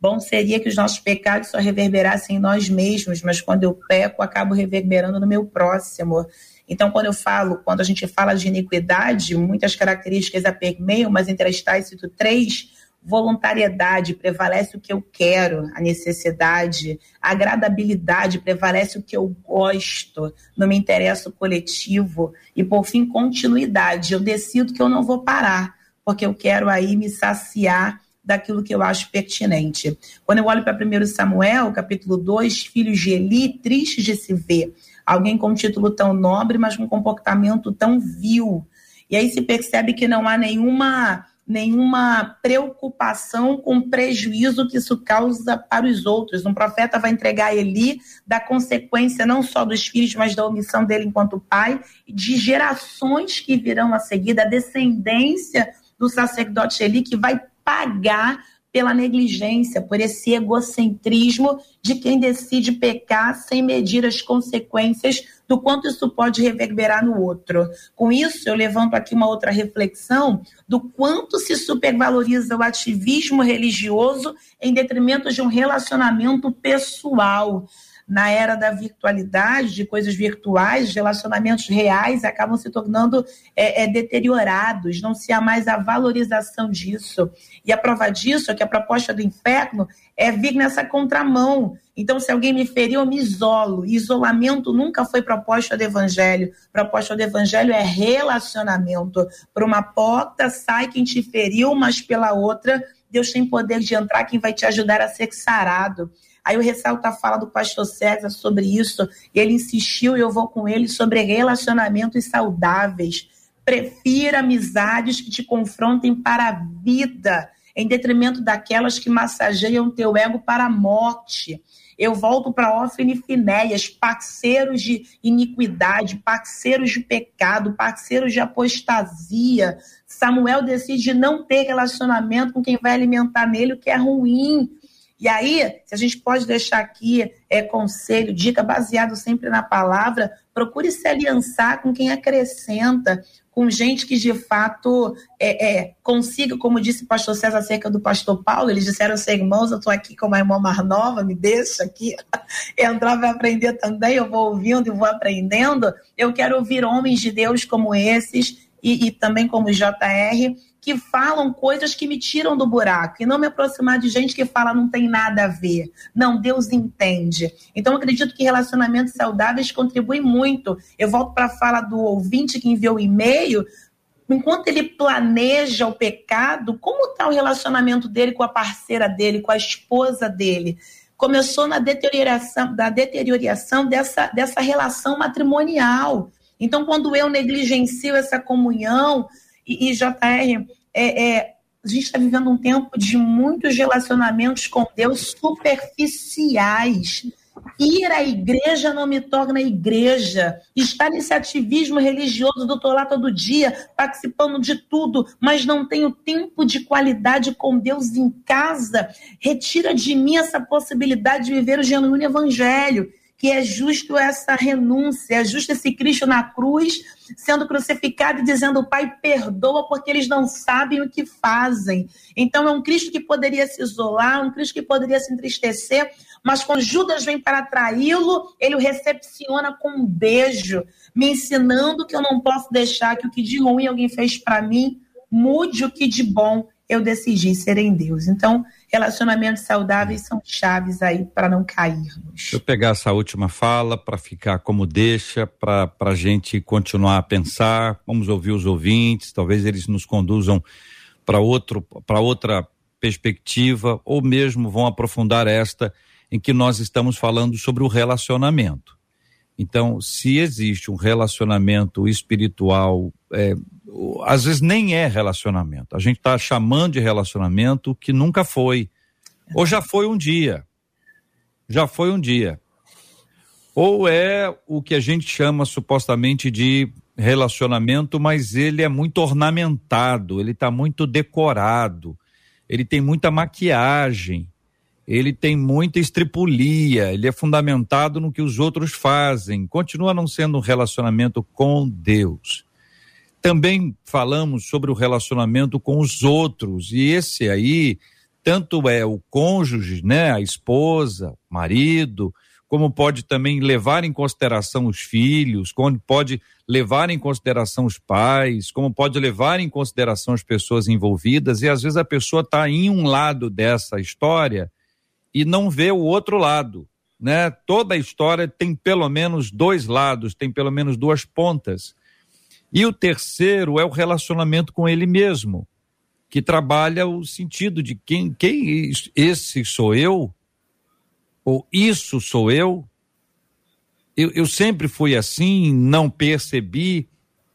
Bom seria que os nossos pecados só reverberassem em nós mesmos, mas quando eu peco, acabo reverberando no meu próximo. Então, quando eu falo, quando a gente fala de iniquidade, muitas características permeiam, mas entre as tais cito três voluntariedade, prevalece o que eu quero, a necessidade, agradabilidade, prevalece o que eu gosto, não me interessa o coletivo, e por fim, continuidade. Eu decido que eu não vou parar, porque eu quero aí me saciar daquilo que eu acho pertinente. Quando eu olho para 1 Samuel, capítulo 2, filhos de Eli, tristes de se ver. Alguém com um título tão nobre, mas com um comportamento tão vil. E aí se percebe que não há nenhuma nenhuma preocupação com o prejuízo que isso causa para os outros. Um profeta vai entregar a Eli da consequência não só dos filhos, mas da omissão dele enquanto pai, de gerações que virão a seguir, da descendência do sacerdote Eli, que vai pagar pela negligência, por esse egocentrismo de quem decide pecar sem medir as consequências do quanto isso pode reverberar no outro. Com isso, eu levanto aqui uma outra reflexão do quanto se supervaloriza o ativismo religioso em detrimento de um relacionamento pessoal. Na era da virtualidade, de coisas virtuais, relacionamentos reais acabam se tornando é, é, deteriorados, não se há mais a valorização disso. E a prova disso é que a proposta do inferno é vir nessa contramão. Então, se alguém me feriu, eu me isolo. Isolamento nunca foi proposta do evangelho. Proposta do evangelho é relacionamento. Por uma porta sai quem te feriu, mas pela outra, Deus tem poder de entrar quem vai te ajudar a ser sarado. Aí eu ressalto a fala do pastor César sobre isso. Ele insistiu e eu vou com ele sobre relacionamentos saudáveis. Prefira amizades que te confrontem para a vida, em detrimento daquelas que massageiam teu ego para a morte. Eu volto para Ofne e Finéias, parceiros de iniquidade, parceiros de pecado, parceiros de apostasia. Samuel decide não ter relacionamento com quem vai alimentar nele o que é ruim. E aí, se a gente pode deixar aqui é, conselho, dica baseado sempre na palavra, procure se aliançar com quem acrescenta, com gente que de fato é, é, consiga, como disse o pastor César acerca do pastor Paulo, eles disseram ser irmãos, eu estou aqui com uma irmã mais nova, me deixa aqui entrar para aprender também, eu vou ouvindo e vou aprendendo. Eu quero ouvir homens de Deus como esses e, e também como JR, que falam coisas que me tiram do buraco e não me aproximar de gente que fala não tem nada a ver. Não, Deus entende. Então, acredito que relacionamentos saudáveis contribuem muito. Eu volto para a fala do ouvinte que enviou o e-mail. Enquanto ele planeja o pecado, como está o relacionamento dele com a parceira dele, com a esposa dele? Começou na deterioração, da deterioração dessa, dessa relação matrimonial. Então, quando eu negligencio essa comunhão, e, e JR, é, é, a gente está vivendo um tempo de muitos relacionamentos com Deus superficiais. Ir à igreja não me torna igreja. Estar nesse ativismo religioso do tô lá todo dia, participando de tudo, mas não tenho tempo de qualidade com Deus em casa, retira de mim essa possibilidade de viver o genuíno evangelho que é justo essa renúncia, é justo esse Cristo na cruz sendo crucificado e dizendo: Pai, perdoa porque eles não sabem o que fazem. Então é um Cristo que poderia se isolar, um Cristo que poderia se entristecer, mas quando Judas vem para traí-lo, ele o recepciona com um beijo, me ensinando que eu não posso deixar que o que de ruim alguém fez para mim mude o que de bom eu decidi ser em Deus. Então, relacionamentos saudáveis são chaves aí para não cairmos. Deixa eu pegar essa última fala para ficar como deixa, para a gente continuar a pensar. Vamos ouvir os ouvintes, talvez eles nos conduzam para outro para outra perspectiva ou mesmo vão aprofundar esta em que nós estamos falando sobre o relacionamento. Então, se existe um relacionamento espiritual, é, às vezes nem é relacionamento. A gente está chamando de relacionamento que nunca foi. Ou já foi um dia. Já foi um dia. Ou é o que a gente chama supostamente de relacionamento, mas ele é muito ornamentado, ele está muito decorado, ele tem muita maquiagem ele tem muita estripulia, ele é fundamentado no que os outros fazem, continua não sendo um relacionamento com Deus. Também falamos sobre o relacionamento com os outros, e esse aí, tanto é o cônjuge, né, a esposa, marido, como pode também levar em consideração os filhos, como pode levar em consideração os pais, como pode levar em consideração as pessoas envolvidas, e às vezes a pessoa está em um lado dessa história e não vê o outro lado. Né? Toda a história tem pelo menos dois lados, tem pelo menos duas pontas. E o terceiro é o relacionamento com ele mesmo, que trabalha o sentido de quem, quem esse sou eu, ou isso sou eu. Eu, eu sempre fui assim, não percebi,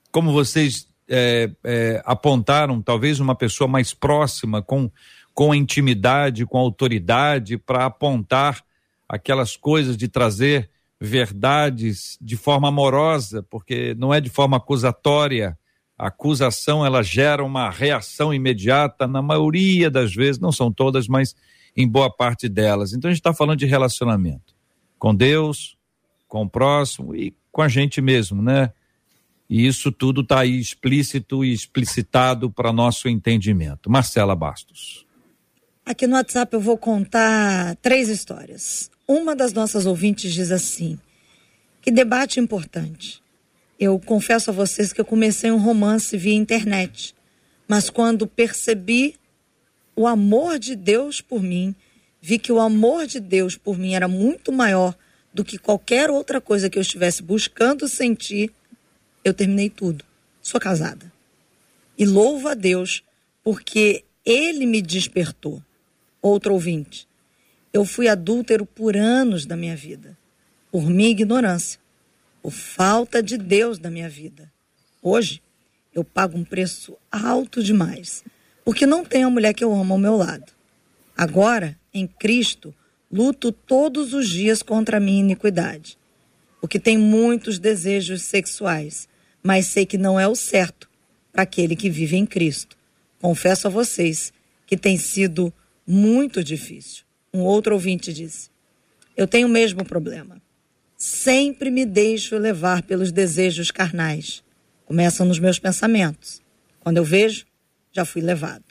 como vocês é, é, apontaram, talvez uma pessoa mais próxima, com com intimidade, com autoridade, para apontar aquelas coisas de trazer verdades de forma amorosa, porque não é de forma acusatória. A acusação ela gera uma reação imediata, na maioria das vezes, não são todas, mas em boa parte delas. Então a gente está falando de relacionamento com Deus, com o próximo e com a gente mesmo, né? E isso tudo está aí explícito e explicitado para nosso entendimento. Marcela Bastos. Aqui no WhatsApp eu vou contar três histórias. Uma das nossas ouvintes diz assim: Que debate importante. Eu confesso a vocês que eu comecei um romance via internet, mas quando percebi o amor de Deus por mim, vi que o amor de Deus por mim era muito maior do que qualquer outra coisa que eu estivesse buscando sentir, eu terminei tudo. Sou casada. E louvo a Deus porque ele me despertou. Outro ouvinte. Eu fui adúltero por anos da minha vida, por minha ignorância, por falta de Deus da minha vida. Hoje, eu pago um preço alto demais, porque não tenho a mulher que eu amo ao meu lado. Agora, em Cristo, luto todos os dias contra a minha iniquidade, porque tenho muitos desejos sexuais, mas sei que não é o certo para aquele que vive em Cristo. Confesso a vocês que tem sido muito difícil. Um outro ouvinte disse: Eu tenho o mesmo problema. Sempre me deixo levar pelos desejos carnais. Começam nos meus pensamentos. Quando eu vejo, já fui levado.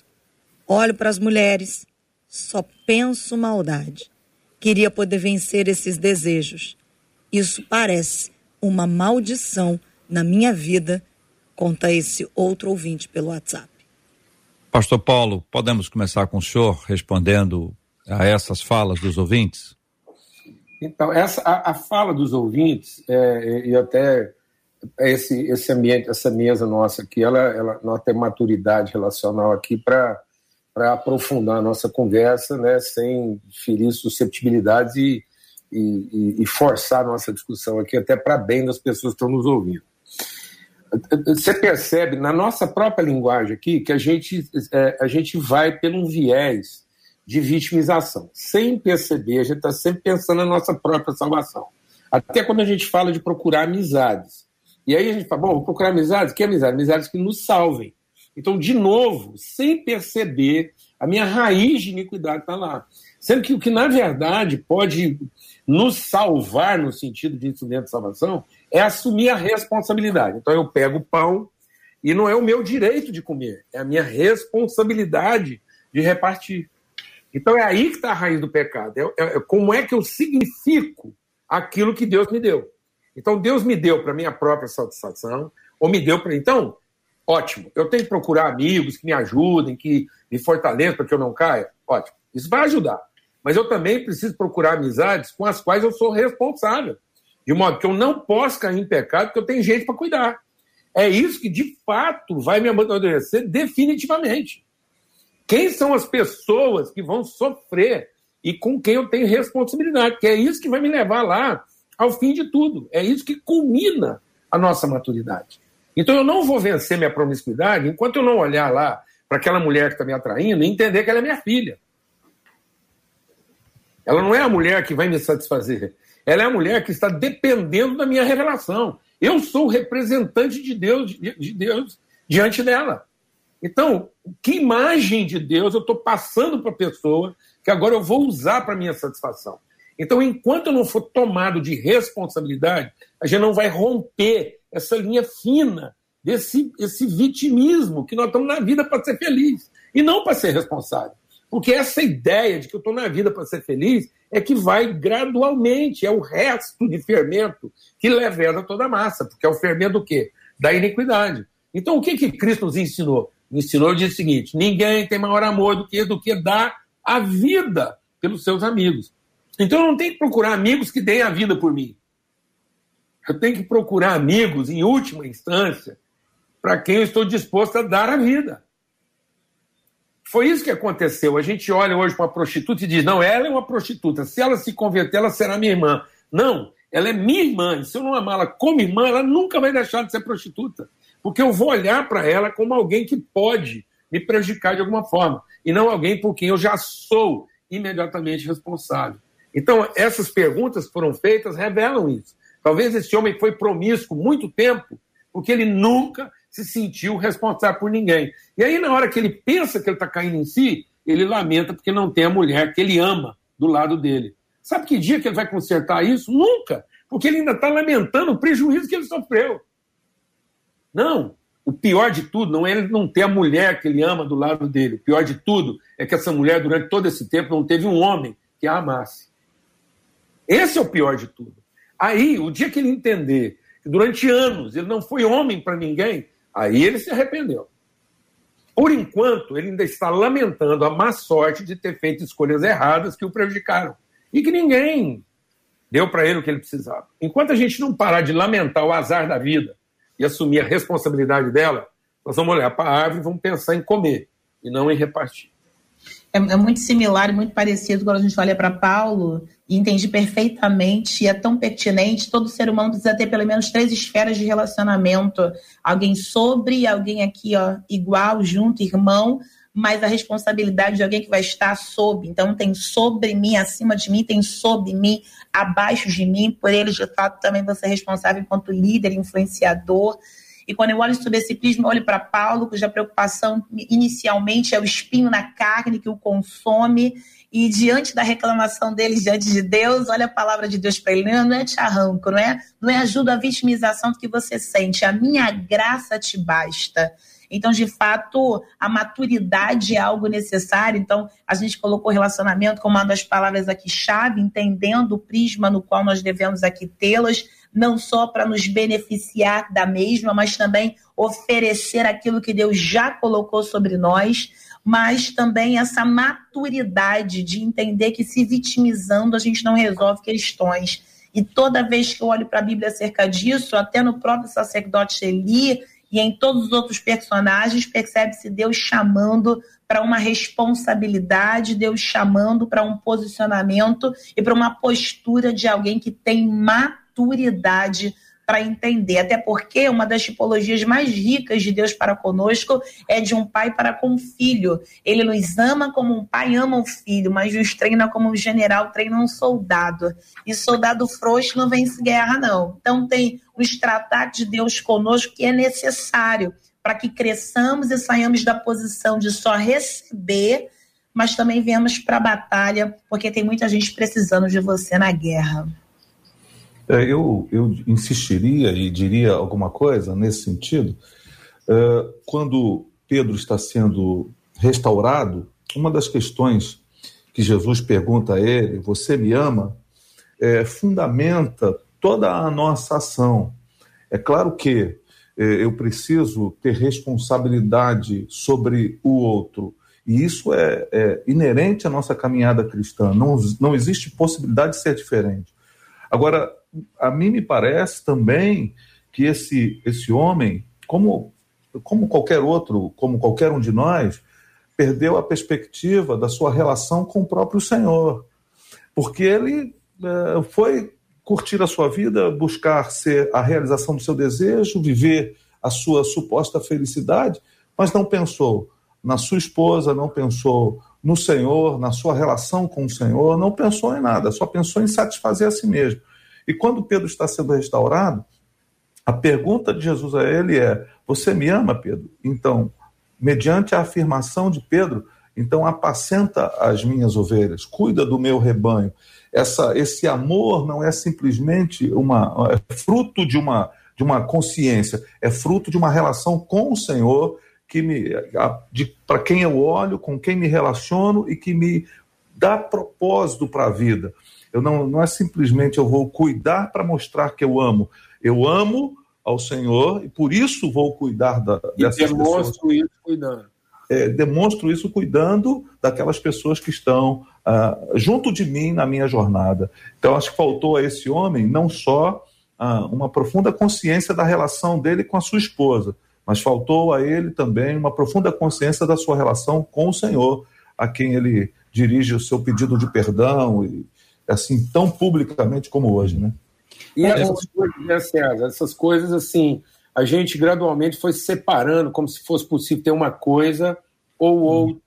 Olho para as mulheres, só penso maldade. Queria poder vencer esses desejos. Isso parece uma maldição na minha vida conta esse outro ouvinte pelo WhatsApp. Pastor Paulo, podemos começar com o senhor respondendo a essas falas dos ouvintes? Então, essa, a, a fala dos ouvintes, é, e até esse, esse ambiente, essa mesa nossa aqui, ela, ela, nós temos maturidade relacional aqui para aprofundar a nossa conversa, né, sem ferir susceptibilidades e, e, e forçar a nossa discussão aqui, até para bem das pessoas que estão nos ouvindo você percebe na nossa própria linguagem aqui que a gente, é, a gente vai pelo viés de vitimização. Sem perceber, a gente está sempre pensando na nossa própria salvação. Até quando a gente fala de procurar amizades. E aí a gente fala, bom, vou procurar amizades? Que amizades? Amizades que nos salvem. Então, de novo, sem perceber, a minha raiz de iniquidade está lá. Sendo que o que, na verdade, pode nos salvar no sentido de instrumento de salvação é assumir a responsabilidade. Então eu pego o pão e não é o meu direito de comer, é a minha responsabilidade de repartir. Então é aí que está a raiz do pecado. É, é, é, como é que eu significo aquilo que Deus me deu. Então Deus me deu para minha própria satisfação, ou me deu para. Então, ótimo. Eu tenho que procurar amigos que me ajudem, que me fortaleçam para que eu não caia. Ótimo. Isso vai ajudar. Mas eu também preciso procurar amizades com as quais eu sou responsável. De modo que eu não posso cair em pecado, porque eu tenho gente para cuidar. É isso que, de fato, vai me amadurecer definitivamente. Quem são as pessoas que vão sofrer e com quem eu tenho responsabilidade? Que é isso que vai me levar lá ao fim de tudo. É isso que culmina a nossa maturidade. Então eu não vou vencer minha promiscuidade enquanto eu não olhar lá para aquela mulher que está me atraindo e entender que ela é minha filha. Ela não é a mulher que vai me satisfazer. Ela é a mulher que está dependendo da minha revelação. Eu sou o representante de Deus, de Deus diante dela. Então, que imagem de Deus eu estou passando para a pessoa que agora eu vou usar para minha satisfação? Então, enquanto eu não for tomado de responsabilidade, a gente não vai romper essa linha fina desse esse vitimismo que nós estamos na vida para ser feliz e não para ser responsável. Porque essa ideia de que eu estou na vida para ser feliz é que vai gradualmente, é o resto de fermento que leveda toda a massa, porque é o fermento do quê? Da iniquidade. Então, o que, que Cristo nos ensinou? Ensinou diz o seguinte: ninguém tem maior amor do que, do que dar a vida pelos seus amigos. Então, eu não tenho que procurar amigos que deem a vida por mim. Eu tenho que procurar amigos, em última instância, para quem eu estou disposto a dar a vida. Foi isso que aconteceu. A gente olha hoje para uma prostituta e diz: não, ela é uma prostituta. Se ela se converter, ela será minha irmã. Não, ela é minha irmã. E se eu não amá-la como irmã, ela nunca vai deixar de ser prostituta. Porque eu vou olhar para ela como alguém que pode me prejudicar de alguma forma. E não alguém por quem eu já sou imediatamente responsável. Então, essas perguntas foram feitas revelam isso. Talvez esse homem foi promíscuo muito tempo, porque ele nunca se sentiu responsável por ninguém. E aí, na hora que ele pensa que ele está caindo em si, ele lamenta porque não tem a mulher que ele ama do lado dele. Sabe que dia que ele vai consertar isso? Nunca! Porque ele ainda está lamentando o prejuízo que ele sofreu. Não, o pior de tudo não é ele não ter a mulher que ele ama do lado dele. O pior de tudo é que essa mulher, durante todo esse tempo, não teve um homem que a amasse. Esse é o pior de tudo. Aí, o dia que ele entender que durante anos ele não foi homem para ninguém, aí ele se arrependeu. Por enquanto, ele ainda está lamentando a má sorte de ter feito escolhas erradas que o prejudicaram. E que ninguém deu para ele o que ele precisava. Enquanto a gente não parar de lamentar o azar da vida e assumir a responsabilidade dela, nós vamos olhar para a árvore e vamos pensar em comer e não em repartir. É, é muito similar e muito parecido quando a gente olha para Paulo e entende perfeitamente e é tão pertinente. Todo ser humano precisa ter pelo menos três esferas de relacionamento: alguém sobre, alguém aqui ó, igual, junto, irmão, mas a responsabilidade de alguém que vai estar sob. Então, tem sobre mim, acima de mim, tem sob mim, abaixo de mim. Por eles, de fato, também você é responsável enquanto líder, influenciador. E quando eu olho sobre esse prisma, olho para Paulo, cuja preocupação inicialmente é o espinho na carne que o consome. E diante da reclamação dele diante de Deus, olha a palavra de Deus para ele: não, não é te arranco, não é, não é ajuda a vitimização que você sente, a minha graça te basta. Então, de fato, a maturidade é algo necessário. Então, a gente colocou relacionamento como uma das palavras aqui chave, entendendo o prisma no qual nós devemos aqui tê-las não só para nos beneficiar da mesma, mas também oferecer aquilo que Deus já colocou sobre nós, mas também essa maturidade de entender que se vitimizando a gente não resolve questões. E toda vez que eu olho para a Bíblia acerca disso, até no próprio sacerdote Eli e em todos os outros personagens, percebe-se Deus chamando para uma responsabilidade, Deus chamando para um posicionamento e para uma postura de alguém que tem maturidade maturidade para entender. Até porque uma das tipologias mais ricas de Deus para conosco é de um pai para com um filho. Ele nos ama como um pai ama um filho, mas nos treina como um general treina um soldado. E soldado frouxo não vence guerra, não. Então tem os tratados de Deus conosco que é necessário para que cresçamos e saiamos da posição de só receber, mas também venhamos para a batalha, porque tem muita gente precisando de você na guerra. É, eu, eu insistiria e diria alguma coisa nesse sentido. É, quando Pedro está sendo restaurado, uma das questões que Jesus pergunta a ele, você me ama, é, fundamenta toda a nossa ação. É claro que é, eu preciso ter responsabilidade sobre o outro, e isso é, é, inerente à nossa caminhada cristã, não, não existe possibilidade de ser diferente. Agora, a mim me parece também que esse, esse homem, como, como qualquer outro, como qualquer um de nós, perdeu a perspectiva da sua relação com o próprio Senhor. Porque ele é, foi curtir a sua vida, buscar ser a realização do seu desejo, viver a sua suposta felicidade, mas não pensou na sua esposa, não pensou no Senhor, na sua relação com o Senhor, não pensou em nada, só pensou em satisfazer a si mesmo. E quando Pedro está sendo restaurado, a pergunta de Jesus a ele é: Você me ama, Pedro? Então, mediante a afirmação de Pedro, então apacenta as minhas ovelhas, cuida do meu rebanho. Essa, esse amor não é simplesmente uma é fruto de uma de uma consciência, é fruto de uma relação com o Senhor que me para quem eu olho, com quem me relaciono e que me dá propósito para a vida. Eu não, não é simplesmente eu vou cuidar para mostrar que eu amo. Eu amo ao Senhor e por isso vou cuidar da, dessas e demonstro pessoas. isso cuidando. É, demonstro isso cuidando daquelas pessoas que estão uh, junto de mim na minha jornada. Então, acho que faltou a esse homem não só uh, uma profunda consciência da relação dele com a sua esposa, mas faltou a ele também uma profunda consciência da sua relação com o Senhor, a quem ele dirige o seu pedido de perdão e, assim tão publicamente como hoje, né? E essas coisas, né, César, essas coisas assim, a gente gradualmente foi separando como se fosse possível ter uma coisa ou hum. outra.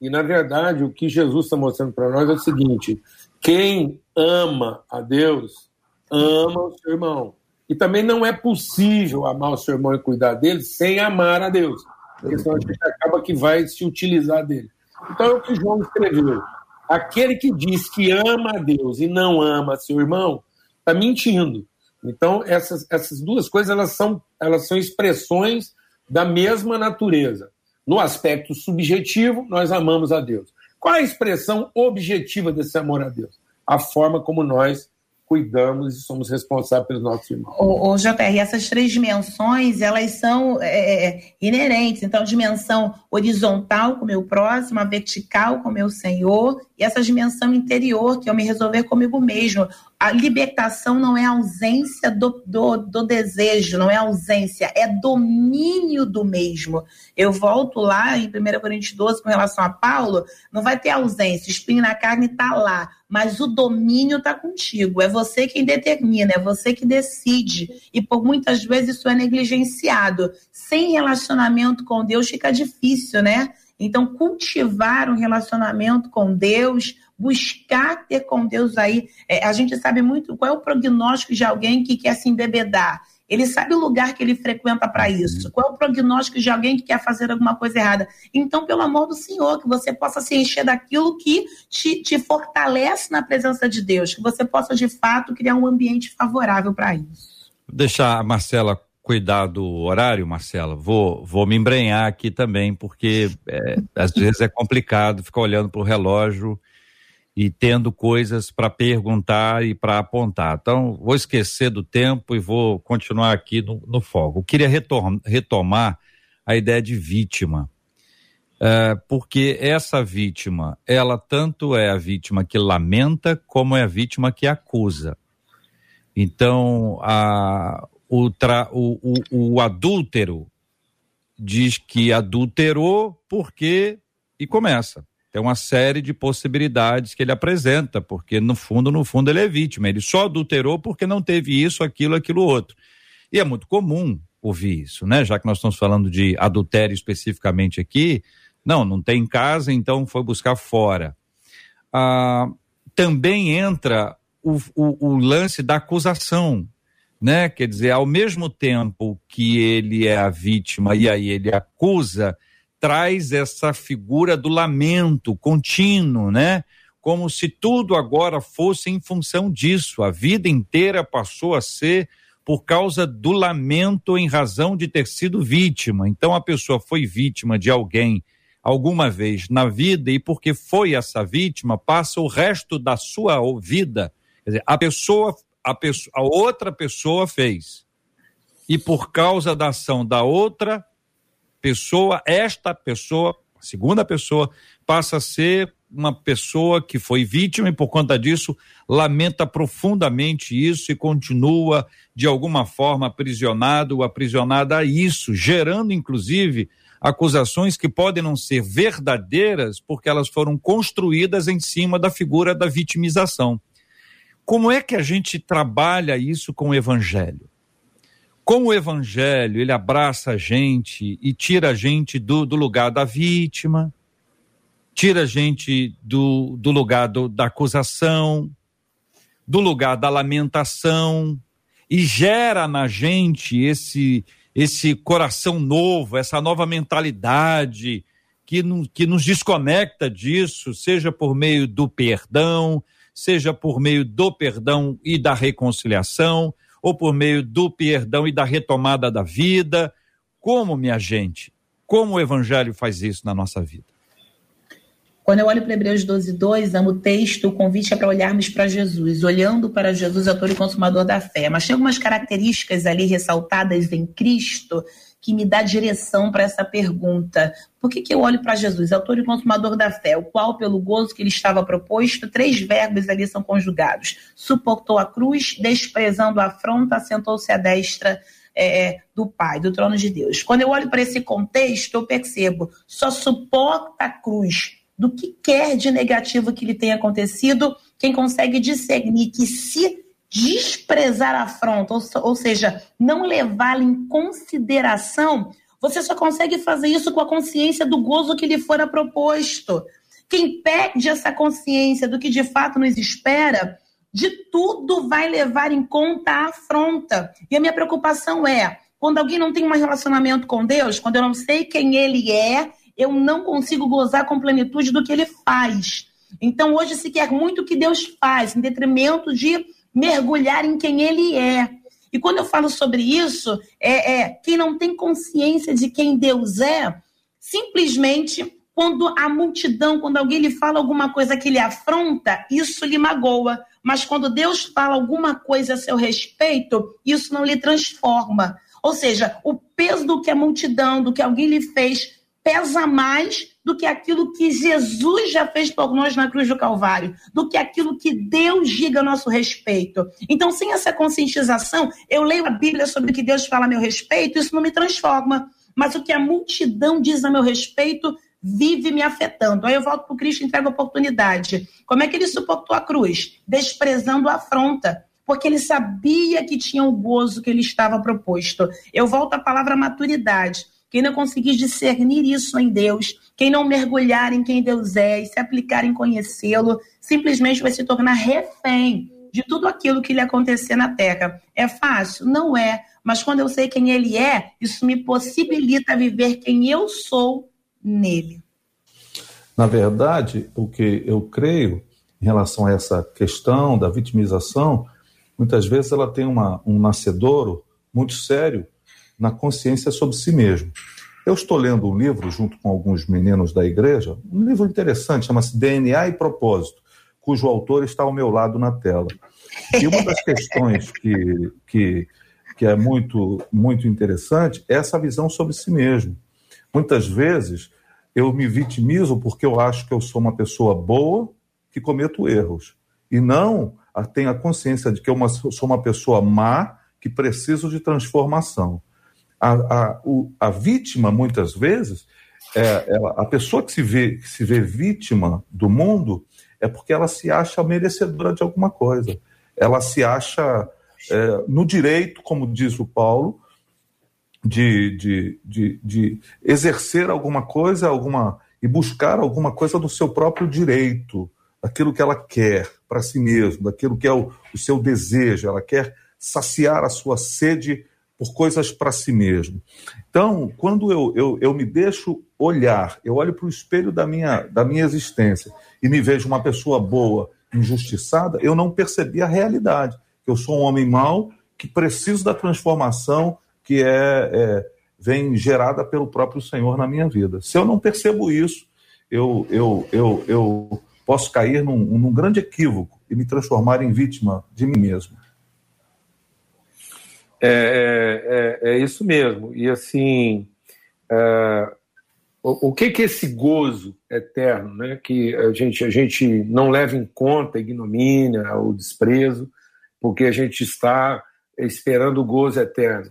E na verdade, o que Jesus está mostrando para nós é o seguinte: quem ama a Deus ama o seu irmão. E também não é possível amar o seu irmão e cuidar dele sem amar a Deus. Porque senão a gente acaba que vai se utilizar dele. Então é o que João escreveu. Aquele que diz que ama a Deus e não ama seu irmão, está mentindo. Então, essas, essas duas coisas elas são, elas são expressões da mesma natureza. No aspecto subjetivo, nós amamos a Deus. Qual é a expressão objetiva desse amor a Deus? A forma como nós cuidamos e somos responsáveis pelos nossos irmãos. O, o JR, essas três dimensões, elas são é, é, é, inerentes. Então, dimensão horizontal com o meu próximo, a vertical com o meu Senhor, e essa dimensão interior, que eu me resolver comigo mesmo. A libertação não é ausência do, do, do desejo, não é ausência, é domínio do mesmo. Eu volto lá em 1 Coríntios 12 com relação a Paulo, não vai ter ausência, espinho na carne está lá, mas o domínio está contigo. É você quem determina, é você que decide. E por muitas vezes isso é negligenciado. Sem relacionamento com Deus fica difícil, né? Então, cultivar um relacionamento com Deus, buscar ter com Deus aí. É, a gente sabe muito qual é o prognóstico de alguém que quer se embebedar. Ele sabe o lugar que ele frequenta para uhum. isso. Qual é o prognóstico de alguém que quer fazer alguma coisa errada? Então, pelo amor do Senhor, que você possa se encher daquilo que te, te fortalece na presença de Deus, que você possa de fato criar um ambiente favorável para isso. Vou deixar a Marcela cuidar do horário, Marcela. Vou, vou me embrenhar aqui também, porque é, às vezes é complicado ficar olhando para o relógio e tendo coisas para perguntar e para apontar. Então, vou esquecer do tempo e vou continuar aqui no, no foco. Eu queria retom retomar a ideia de vítima. É, porque essa vítima, ela tanto é a vítima que lamenta, como é a vítima que acusa. Então, a, o, tra, o, o, o adúltero diz que adulterou porque. e começa tem uma série de possibilidades que ele apresenta, porque no fundo, no fundo, ele é vítima. Ele só adulterou porque não teve isso, aquilo, aquilo outro. E é muito comum ouvir isso, né? Já que nós estamos falando de adultério especificamente aqui, não, não tem em casa, então foi buscar fora. Ah, também entra o, o, o lance da acusação, né? Quer dizer, ao mesmo tempo que ele é a vítima e aí ele acusa, traz essa figura do lamento contínuo, né? Como se tudo agora fosse em função disso. A vida inteira passou a ser por causa do lamento em razão de ter sido vítima. Então a pessoa foi vítima de alguém alguma vez na vida e porque foi essa vítima, passa o resto da sua vida. Quer dizer, a pessoa, a a outra pessoa fez. E por causa da ação da outra, pessoa, esta pessoa, segunda pessoa, passa a ser uma pessoa que foi vítima e por conta disso lamenta profundamente isso e continua de alguma forma aprisionado ou aprisionada a isso, gerando inclusive acusações que podem não ser verdadeiras porque elas foram construídas em cima da figura da vitimização. Como é que a gente trabalha isso com o evangelho? como o evangelho ele abraça a gente e tira a gente do, do lugar da vítima, tira a gente do, do lugar do, da acusação, do lugar da lamentação e gera na gente esse esse coração novo, essa nova mentalidade que, que nos desconecta disso, seja por meio do perdão, seja por meio do perdão e da reconciliação, ou por meio do perdão e da retomada da vida. Como, minha gente? Como o Evangelho faz isso na nossa vida? Quando eu olho para Hebreus 12, 2, amo o texto, o convite é para olharmos para Jesus, olhando para Jesus, autor e consumador da fé. Mas tem algumas características ali ressaltadas em Cristo que me dá direção para essa pergunta. Por que, que eu olho para Jesus, autor e consumador da fé, o qual, pelo gozo que ele estava proposto, três verbos ali são conjugados: suportou a cruz, desprezando a afronta, assentou-se à destra é, do Pai, do trono de Deus. Quando eu olho para esse contexto, eu percebo, só suporta a cruz do que quer de negativo que lhe tenha acontecido, quem consegue discernir que se desprezar a afronta, ou, ou seja, não levá-la em consideração, você só consegue fazer isso com a consciência do gozo que lhe fora proposto. Quem perde essa consciência do que de fato nos espera, de tudo vai levar em conta a afronta. E a minha preocupação é, quando alguém não tem um relacionamento com Deus, quando eu não sei quem ele é, eu não consigo gozar com plenitude do que ele faz. Então hoje se quer muito o que Deus faz, em detrimento de mergulhar em quem ele é. E quando eu falo sobre isso, é, é quem não tem consciência de quem Deus é, simplesmente quando a multidão, quando alguém lhe fala alguma coisa que lhe afronta, isso lhe magoa. mas quando Deus fala alguma coisa a seu respeito, isso não lhe transforma. Ou seja, o peso do que a multidão, do que alguém lhe fez, pesa mais do que aquilo que Jesus já fez por nós na cruz do Calvário, do que aquilo que Deus diga a nosso respeito. Então, sem essa conscientização, eu leio a Bíblia sobre o que Deus fala a meu respeito, isso não me transforma. Mas o que a multidão diz a meu respeito vive me afetando. Aí eu volto para o Cristo e entrego a oportunidade. Como é que ele suportou a cruz? Desprezando a afronta porque ele sabia que tinha o gozo que ele estava proposto. Eu volto à palavra maturidade. Quem não conseguir discernir isso em Deus, quem não mergulhar em quem Deus é e se aplicar em conhecê-lo, simplesmente vai se tornar refém de tudo aquilo que lhe acontecer na terra. É fácil? Não é. Mas quando eu sei quem ele é, isso me possibilita viver quem eu sou nele. Na verdade, o que eu creio em relação a essa questão da vitimização, muitas vezes ela tem uma, um nascedouro muito sério na consciência sobre si mesmo. Eu estou lendo um livro junto com alguns meninos da igreja, um livro interessante, chama-se DNA e Propósito, cujo autor está ao meu lado na tela. E uma das questões que, que, que é muito, muito interessante é essa visão sobre si mesmo. Muitas vezes eu me vitimizo porque eu acho que eu sou uma pessoa boa que cometo erros. E não tenho a consciência de que eu sou uma pessoa má que preciso de transformação a, a, o, a vítima, muitas vezes, é, ela, a pessoa que se, vê, que se vê vítima do mundo é porque ela se acha merecedora de alguma coisa. Ela se acha é, no direito, como diz o Paulo, de, de, de, de, exercer alguma coisa alguma e buscar alguma coisa do seu próprio direito, daquilo que ela quer para si mesma, daquilo que é o, o seu desejo. Ela quer saciar a sua sede por coisas para si mesmo. Então, quando eu, eu, eu me deixo olhar, eu olho para o espelho da minha, da minha existência e me vejo uma pessoa boa, injustiçada, eu não percebi a realidade. Eu sou um homem mau que preciso da transformação que é, é vem gerada pelo próprio Senhor na minha vida. Se eu não percebo isso, eu, eu, eu, eu posso cair num, num grande equívoco e me transformar em vítima de mim mesmo. É, é, é, é, isso mesmo. E assim, é, o, o, que que esse gozo eterno, né, que a gente, a gente não leva em conta a ignomínia, o desprezo, porque a gente está esperando o gozo eterno.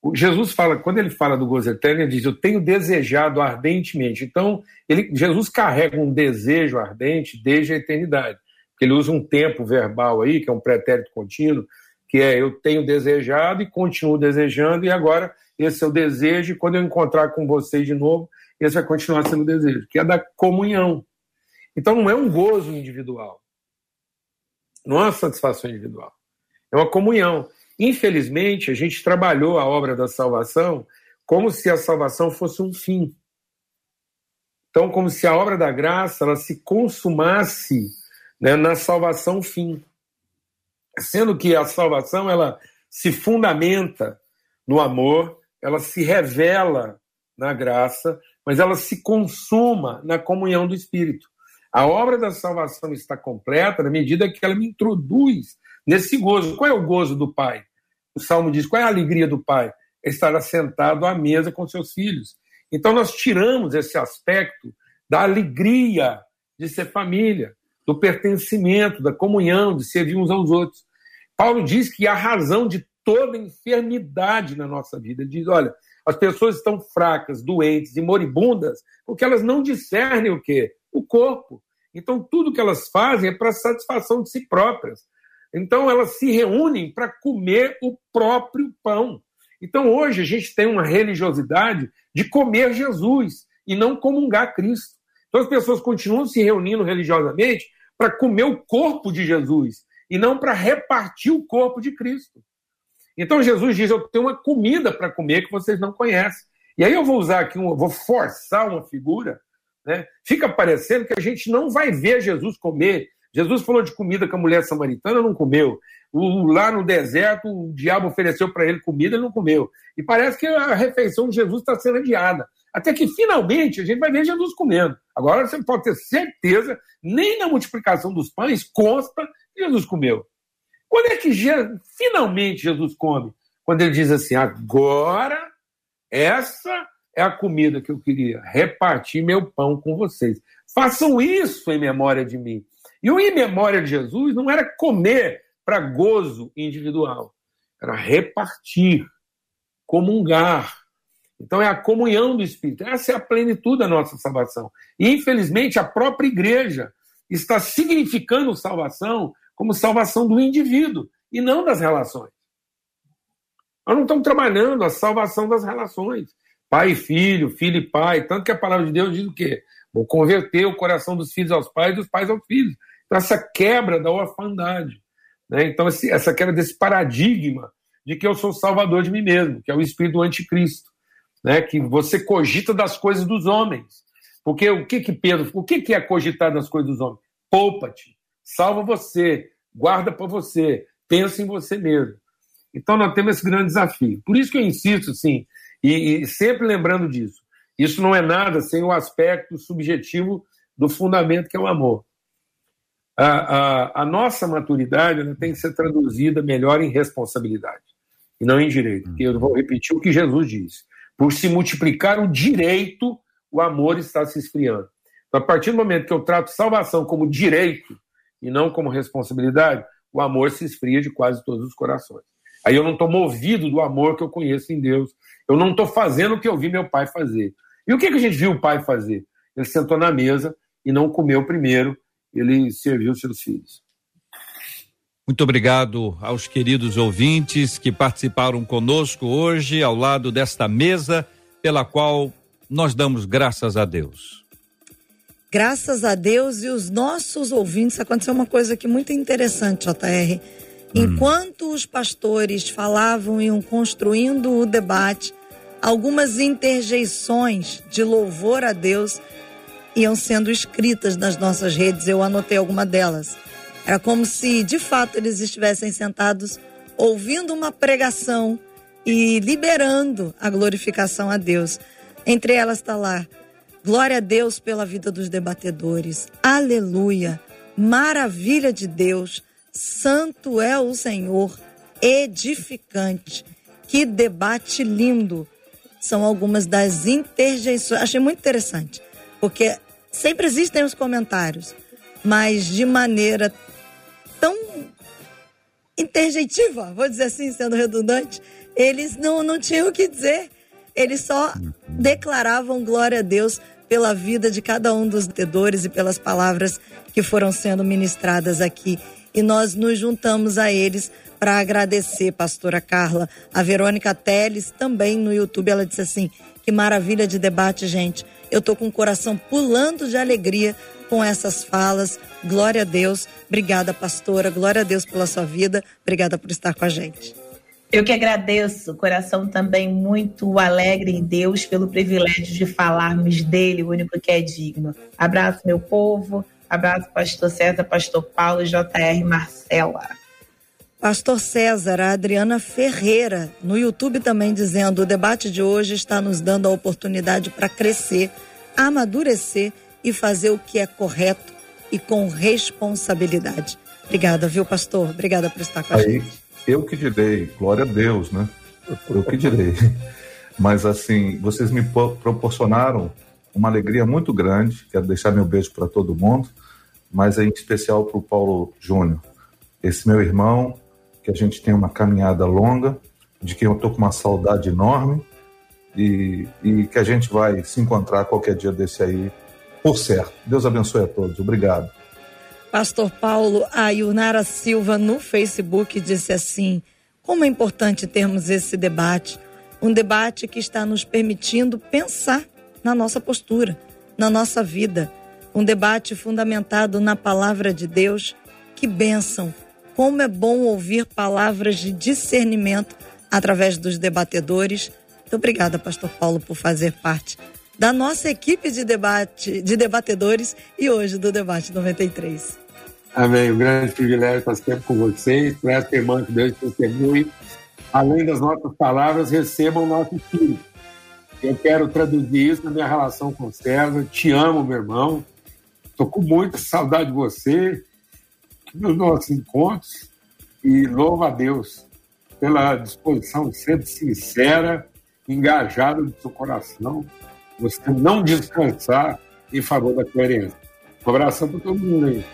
O Jesus fala, quando ele fala do gozo eterno, ele diz: Eu tenho desejado ardentemente. Então, ele, Jesus carrega um desejo ardente desde a eternidade. Ele usa um tempo verbal aí, que é um pretérito contínuo, que é eu tenho desejado e continuo desejando, e agora esse é o desejo, e quando eu encontrar com vocês de novo, esse vai continuar sendo o desejo, que é da comunhão. Então não é um gozo individual, não é uma satisfação individual, é uma comunhão. Infelizmente, a gente trabalhou a obra da salvação como se a salvação fosse um fim. Então, como se a obra da graça ela se consumasse né, na salvação fim sendo que a salvação ela se fundamenta no amor, ela se revela na graça, mas ela se consuma na comunhão do Espírito. A obra da salvação está completa na medida que ela me introduz nesse gozo. Qual é o gozo do Pai? O Salmo diz: qual é a alegria do Pai? É estar assentado à mesa com seus filhos. Então nós tiramos esse aspecto da alegria de ser família, do pertencimento, da comunhão, de servir uns aos outros. Paulo diz que a razão de toda enfermidade na nossa vida. Ele diz: olha, as pessoas estão fracas, doentes e moribundas porque elas não discernem o quê? O corpo. Então, tudo que elas fazem é para satisfação de si próprias. Então, elas se reúnem para comer o próprio pão. Então, hoje, a gente tem uma religiosidade de comer Jesus e não comungar Cristo. Então, as pessoas continuam se reunindo religiosamente para comer o corpo de Jesus e não para repartir o corpo de Cristo. Então Jesus diz: Eu tenho uma comida para comer que vocês não conhecem. E aí eu vou usar aqui, um, vou forçar uma figura, né? Fica parecendo que a gente não vai ver Jesus comer. Jesus falou de comida que a mulher samaritana não comeu. O, lá no deserto, o diabo ofereceu para ele comida, ele não comeu. E parece que a refeição de Jesus está sendo adiada. Até que finalmente a gente vai ver Jesus comendo. Agora você pode ter certeza, nem na multiplicação dos pães consta Jesus comeu. Quando é que finalmente Jesus come? Quando ele diz assim: agora essa é a comida que eu queria, repartir meu pão com vocês. Façam isso em memória de mim. E o em memória de Jesus não era comer para gozo individual, era repartir, comungar. Então é a comunhão do Espírito. Essa é a plenitude da nossa salvação. E infelizmente a própria igreja está significando salvação como salvação do indivíduo e não das relações. Nós não estamos trabalhando a salvação das relações. Pai e filho, filho e pai. Tanto que a palavra de Deus diz o quê? Vou converter o coração dos filhos aos pais e dos pais aos filhos. Então, essa quebra da orfandade. Né? Então, esse, essa quebra desse paradigma de que eu sou salvador de mim mesmo, que é o espírito anticristo. Né? Que você cogita das coisas dos homens. Porque o que que Pedro, o que que é cogitar das coisas dos homens? Poupa-te, salva você, guarda para você, pensa em você mesmo. Então nós temos esse grande desafio. Por isso que eu insisto, sim, e, e sempre lembrando disso. Isso não é nada sem o aspecto subjetivo do fundamento que é o amor. A, a, a nossa maturidade tem que ser traduzida melhor em responsabilidade e não em direito. E eu vou repetir o que Jesus disse. Por se multiplicar o direito, o amor está se esfriando. Então, a partir do momento que eu trato salvação como direito e não como responsabilidade, o amor se esfria de quase todos os corações. Aí eu não estou movido do amor que eu conheço em Deus. Eu não estou fazendo o que eu vi meu pai fazer. E o que, que a gente viu o pai fazer? Ele sentou na mesa e não comeu primeiro, ele serviu seus filhos. Muito obrigado aos queridos ouvintes que participaram conosco hoje, ao lado desta mesa, pela qual nós damos graças a Deus. Graças a Deus e os nossos ouvintes, aconteceu uma coisa aqui muito interessante, JR. Enquanto os pastores falavam e iam construindo o debate, algumas interjeições de louvor a Deus iam sendo escritas nas nossas redes. Eu anotei alguma delas. Era como se, de fato, eles estivessem sentados ouvindo uma pregação e liberando a glorificação a Deus. Entre elas está lá: Glória a Deus pela vida dos debatedores. Aleluia. Maravilha de Deus. Santo é o Senhor, edificante. Que debate lindo. São algumas das interjeições. Achei muito interessante, porque sempre existem os comentários, mas de maneira tão interjeitiva, vou dizer assim, sendo redundante, eles não, não tinham o que dizer. Eles só declaravam glória a Deus pela vida de cada um dos debatedores e pelas palavras que foram sendo ministradas aqui e nós nos juntamos a eles para agradecer, pastora Carla. A Verônica Teles também no YouTube, ela disse assim: que maravilha de debate, gente. Eu tô com o coração pulando de alegria com essas falas. Glória a Deus. Obrigada, pastora. Glória a Deus pela sua vida. Obrigada por estar com a gente. Eu que agradeço, coração também muito alegre em Deus pelo privilégio de falarmos dele, o único que é digno. Abraço, meu povo. Abraço, pastor César, pastor Paulo, JR Marcela. Pastor César, a Adriana Ferreira, no YouTube também dizendo: o debate de hoje está nos dando a oportunidade para crescer, amadurecer e fazer o que é correto e com responsabilidade. Obrigada, viu, pastor? Obrigada por estar com a Aí, gente. Eu que direi, glória a Deus, né? Eu que direi. Mas assim, vocês me proporcionaram uma alegria muito grande. Quero deixar meu beijo para todo mundo, mas em especial para o Paulo Júnior, esse meu irmão, que a gente tem uma caminhada longa, de quem eu estou com uma saudade enorme e, e que a gente vai se encontrar qualquer dia desse aí, por certo. Deus abençoe a todos. Obrigado. Pastor Paulo, a Yunara Silva no Facebook disse assim: como é importante termos esse debate, um debate que está nos permitindo pensar na nossa postura, na nossa vida. Um debate fundamentado na palavra de Deus. Que bênção! Como é bom ouvir palavras de discernimento através dos debatedores. Muito obrigada, Pastor Paulo, por fazer parte da nossa equipe de debate, de debatedores e hoje do Debate 93. Amém. Um grande privilégio estar sempre com vocês. Por essa irmã que Deus testemunhe. Além das nossas palavras, recebam o nosso espírito. Eu quero traduzir isso na minha relação com o César. Te amo, meu irmão. Estou com muita saudade de você. nos nossos encontros e louvo a Deus pela disposição sempre sincera, engajada do seu coração, você não descansar em favor da coerência. Um abração para todo mundo aí.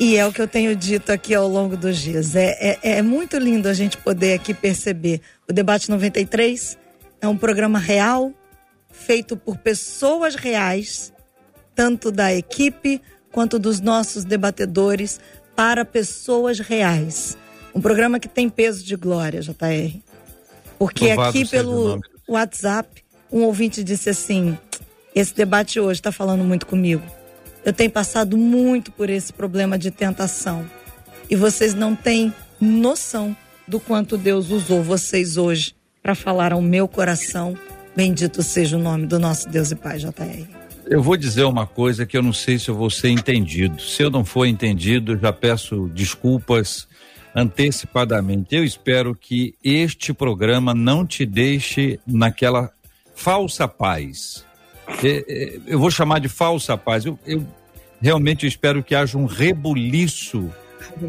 E é o que eu tenho dito aqui ao longo dos dias. É, é, é, muito lindo a gente poder aqui perceber. O Debate 93 é um programa real, feito por pessoas reais, tanto da equipe quanto dos nossos debatedores, para pessoas reais. Um programa que tem peso de glória, JR. Porque Louvado aqui pelo WhatsApp, um ouvinte disse assim: esse debate hoje está falando muito comigo. Eu tenho passado muito por esse problema de tentação. E vocês não têm noção do quanto Deus usou vocês hoje para falar ao meu coração. Bendito seja o nome do nosso Deus e Pai, JR. Eu vou dizer uma coisa que eu não sei se eu vou ser entendido. Se eu não for entendido, já peço desculpas antecipadamente. Eu espero que este programa não te deixe naquela falsa paz. Eu vou chamar de falsa paz. Eu, eu realmente espero que haja um rebuliço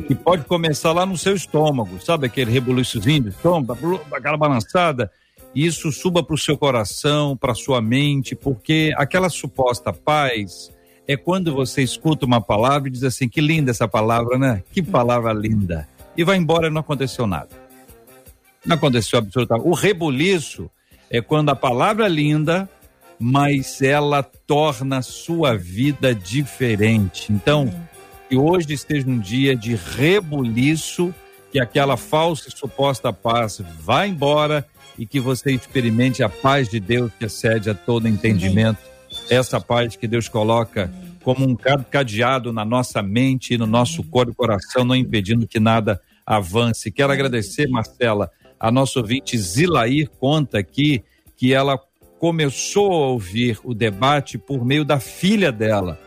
que pode começar lá no seu estômago, sabe aquele rebuliçozinho de estômago, aquela balançada, e isso suba para o seu coração, para sua mente, porque aquela suposta paz é quando você escuta uma palavra e diz assim: que linda essa palavra, né? Que palavra linda e vai embora e não aconteceu nada. Não aconteceu absolutamente. O rebuliço é quando a palavra é linda, mas ela torna a sua vida diferente. Então, que hoje esteja um dia de rebuliço, que aquela falsa e suposta paz vá embora e que você experimente a paz de Deus que excede a todo entendimento. Essa paz que Deus coloca como um cadeado na nossa mente e no nosso corpo e coração, não impedindo que nada avance. Quero agradecer, Marcela, a nossa ouvinte Zilair conta aqui que ela começou a ouvir o debate por meio da filha dela.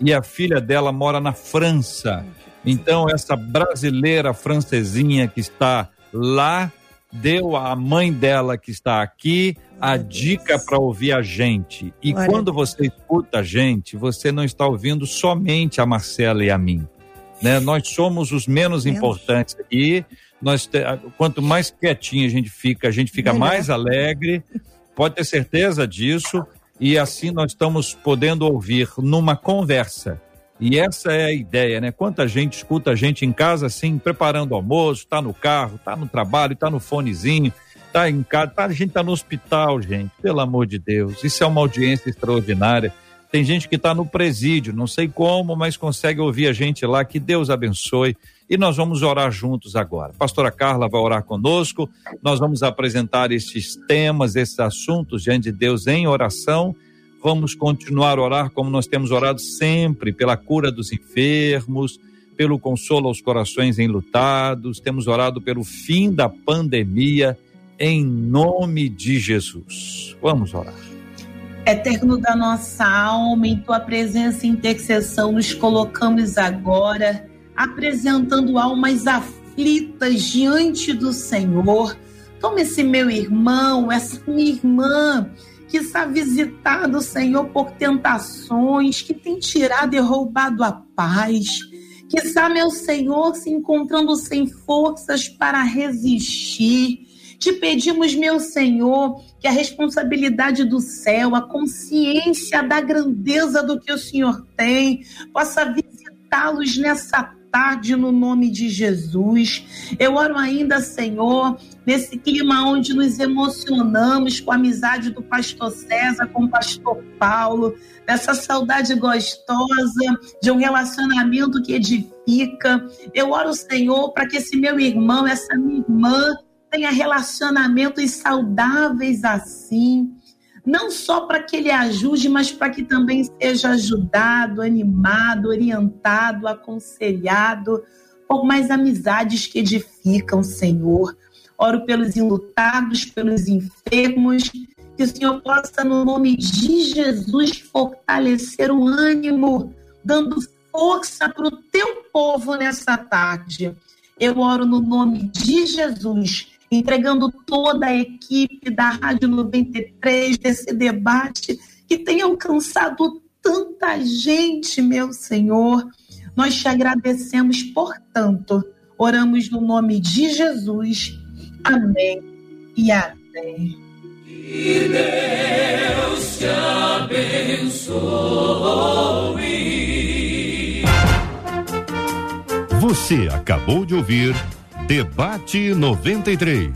E a filha dela mora na França. Então, essa brasileira francesinha que está lá deu à mãe dela que está aqui a dica para ouvir a gente. E Glória quando você escuta a gente, você não está ouvindo somente a Marcela e a mim. Né? Nós somos os menos, menos. importantes aqui. Nós te... Quanto mais quietinho a gente fica, a gente fica Melhor. mais alegre. Pode ter certeza disso. E assim nós estamos podendo ouvir numa conversa e essa é a ideia, né? Quanta gente escuta a gente em casa assim, preparando o almoço, tá no carro, tá no trabalho, tá no fonezinho, tá em casa, tá, a gente tá no hospital, gente, pelo amor de Deus. Isso é uma audiência extraordinária. Tem gente que está no presídio, não sei como, mas consegue ouvir a gente lá. Que Deus abençoe. E nós vamos orar juntos agora. pastora Carla vai orar conosco. Nós vamos apresentar estes temas, esses assuntos diante de Deus em oração Vamos continuar a orar como nós temos orado sempre, pela cura dos enfermos, pelo consolo aos corações enlutados, temos orado pelo fim da pandemia, em nome de Jesus. Vamos orar. Eterno da nossa alma, em tua presença e intercessão, nos colocamos agora, apresentando almas aflitas diante do Senhor. Toma esse meu irmão, essa minha irmã que está visitado, Senhor, por tentações, que tem tirado e roubado a paz, que está, meu Senhor, se encontrando sem forças para resistir. Te pedimos, meu Senhor, que a responsabilidade do céu, a consciência da grandeza do que o Senhor tem, possa visitá-los nessa tarde no nome de Jesus. Eu oro ainda, Senhor, nesse clima onde nos emocionamos com a amizade do pastor César com o pastor Paulo, dessa saudade gostosa de um relacionamento que edifica. Eu oro, Senhor, para que esse meu irmão, essa minha irmã, tenha relacionamentos saudáveis assim não só para que ele ajude, mas para que também seja ajudado, animado, orientado, aconselhado, por mais amizades que edificam, Senhor. Oro pelos enlutados, pelos enfermos, que o Senhor possa, no nome de Jesus, fortalecer o ânimo, dando força para o teu povo nessa tarde. Eu oro no nome de Jesus entregando toda a equipe da Rádio 93, desse debate que tem alcançado tanta gente, meu Senhor. Nós te agradecemos, portanto, oramos no nome de Jesus. Amém e amém. Que Deus te abençoe. Você acabou de ouvir Debate 93.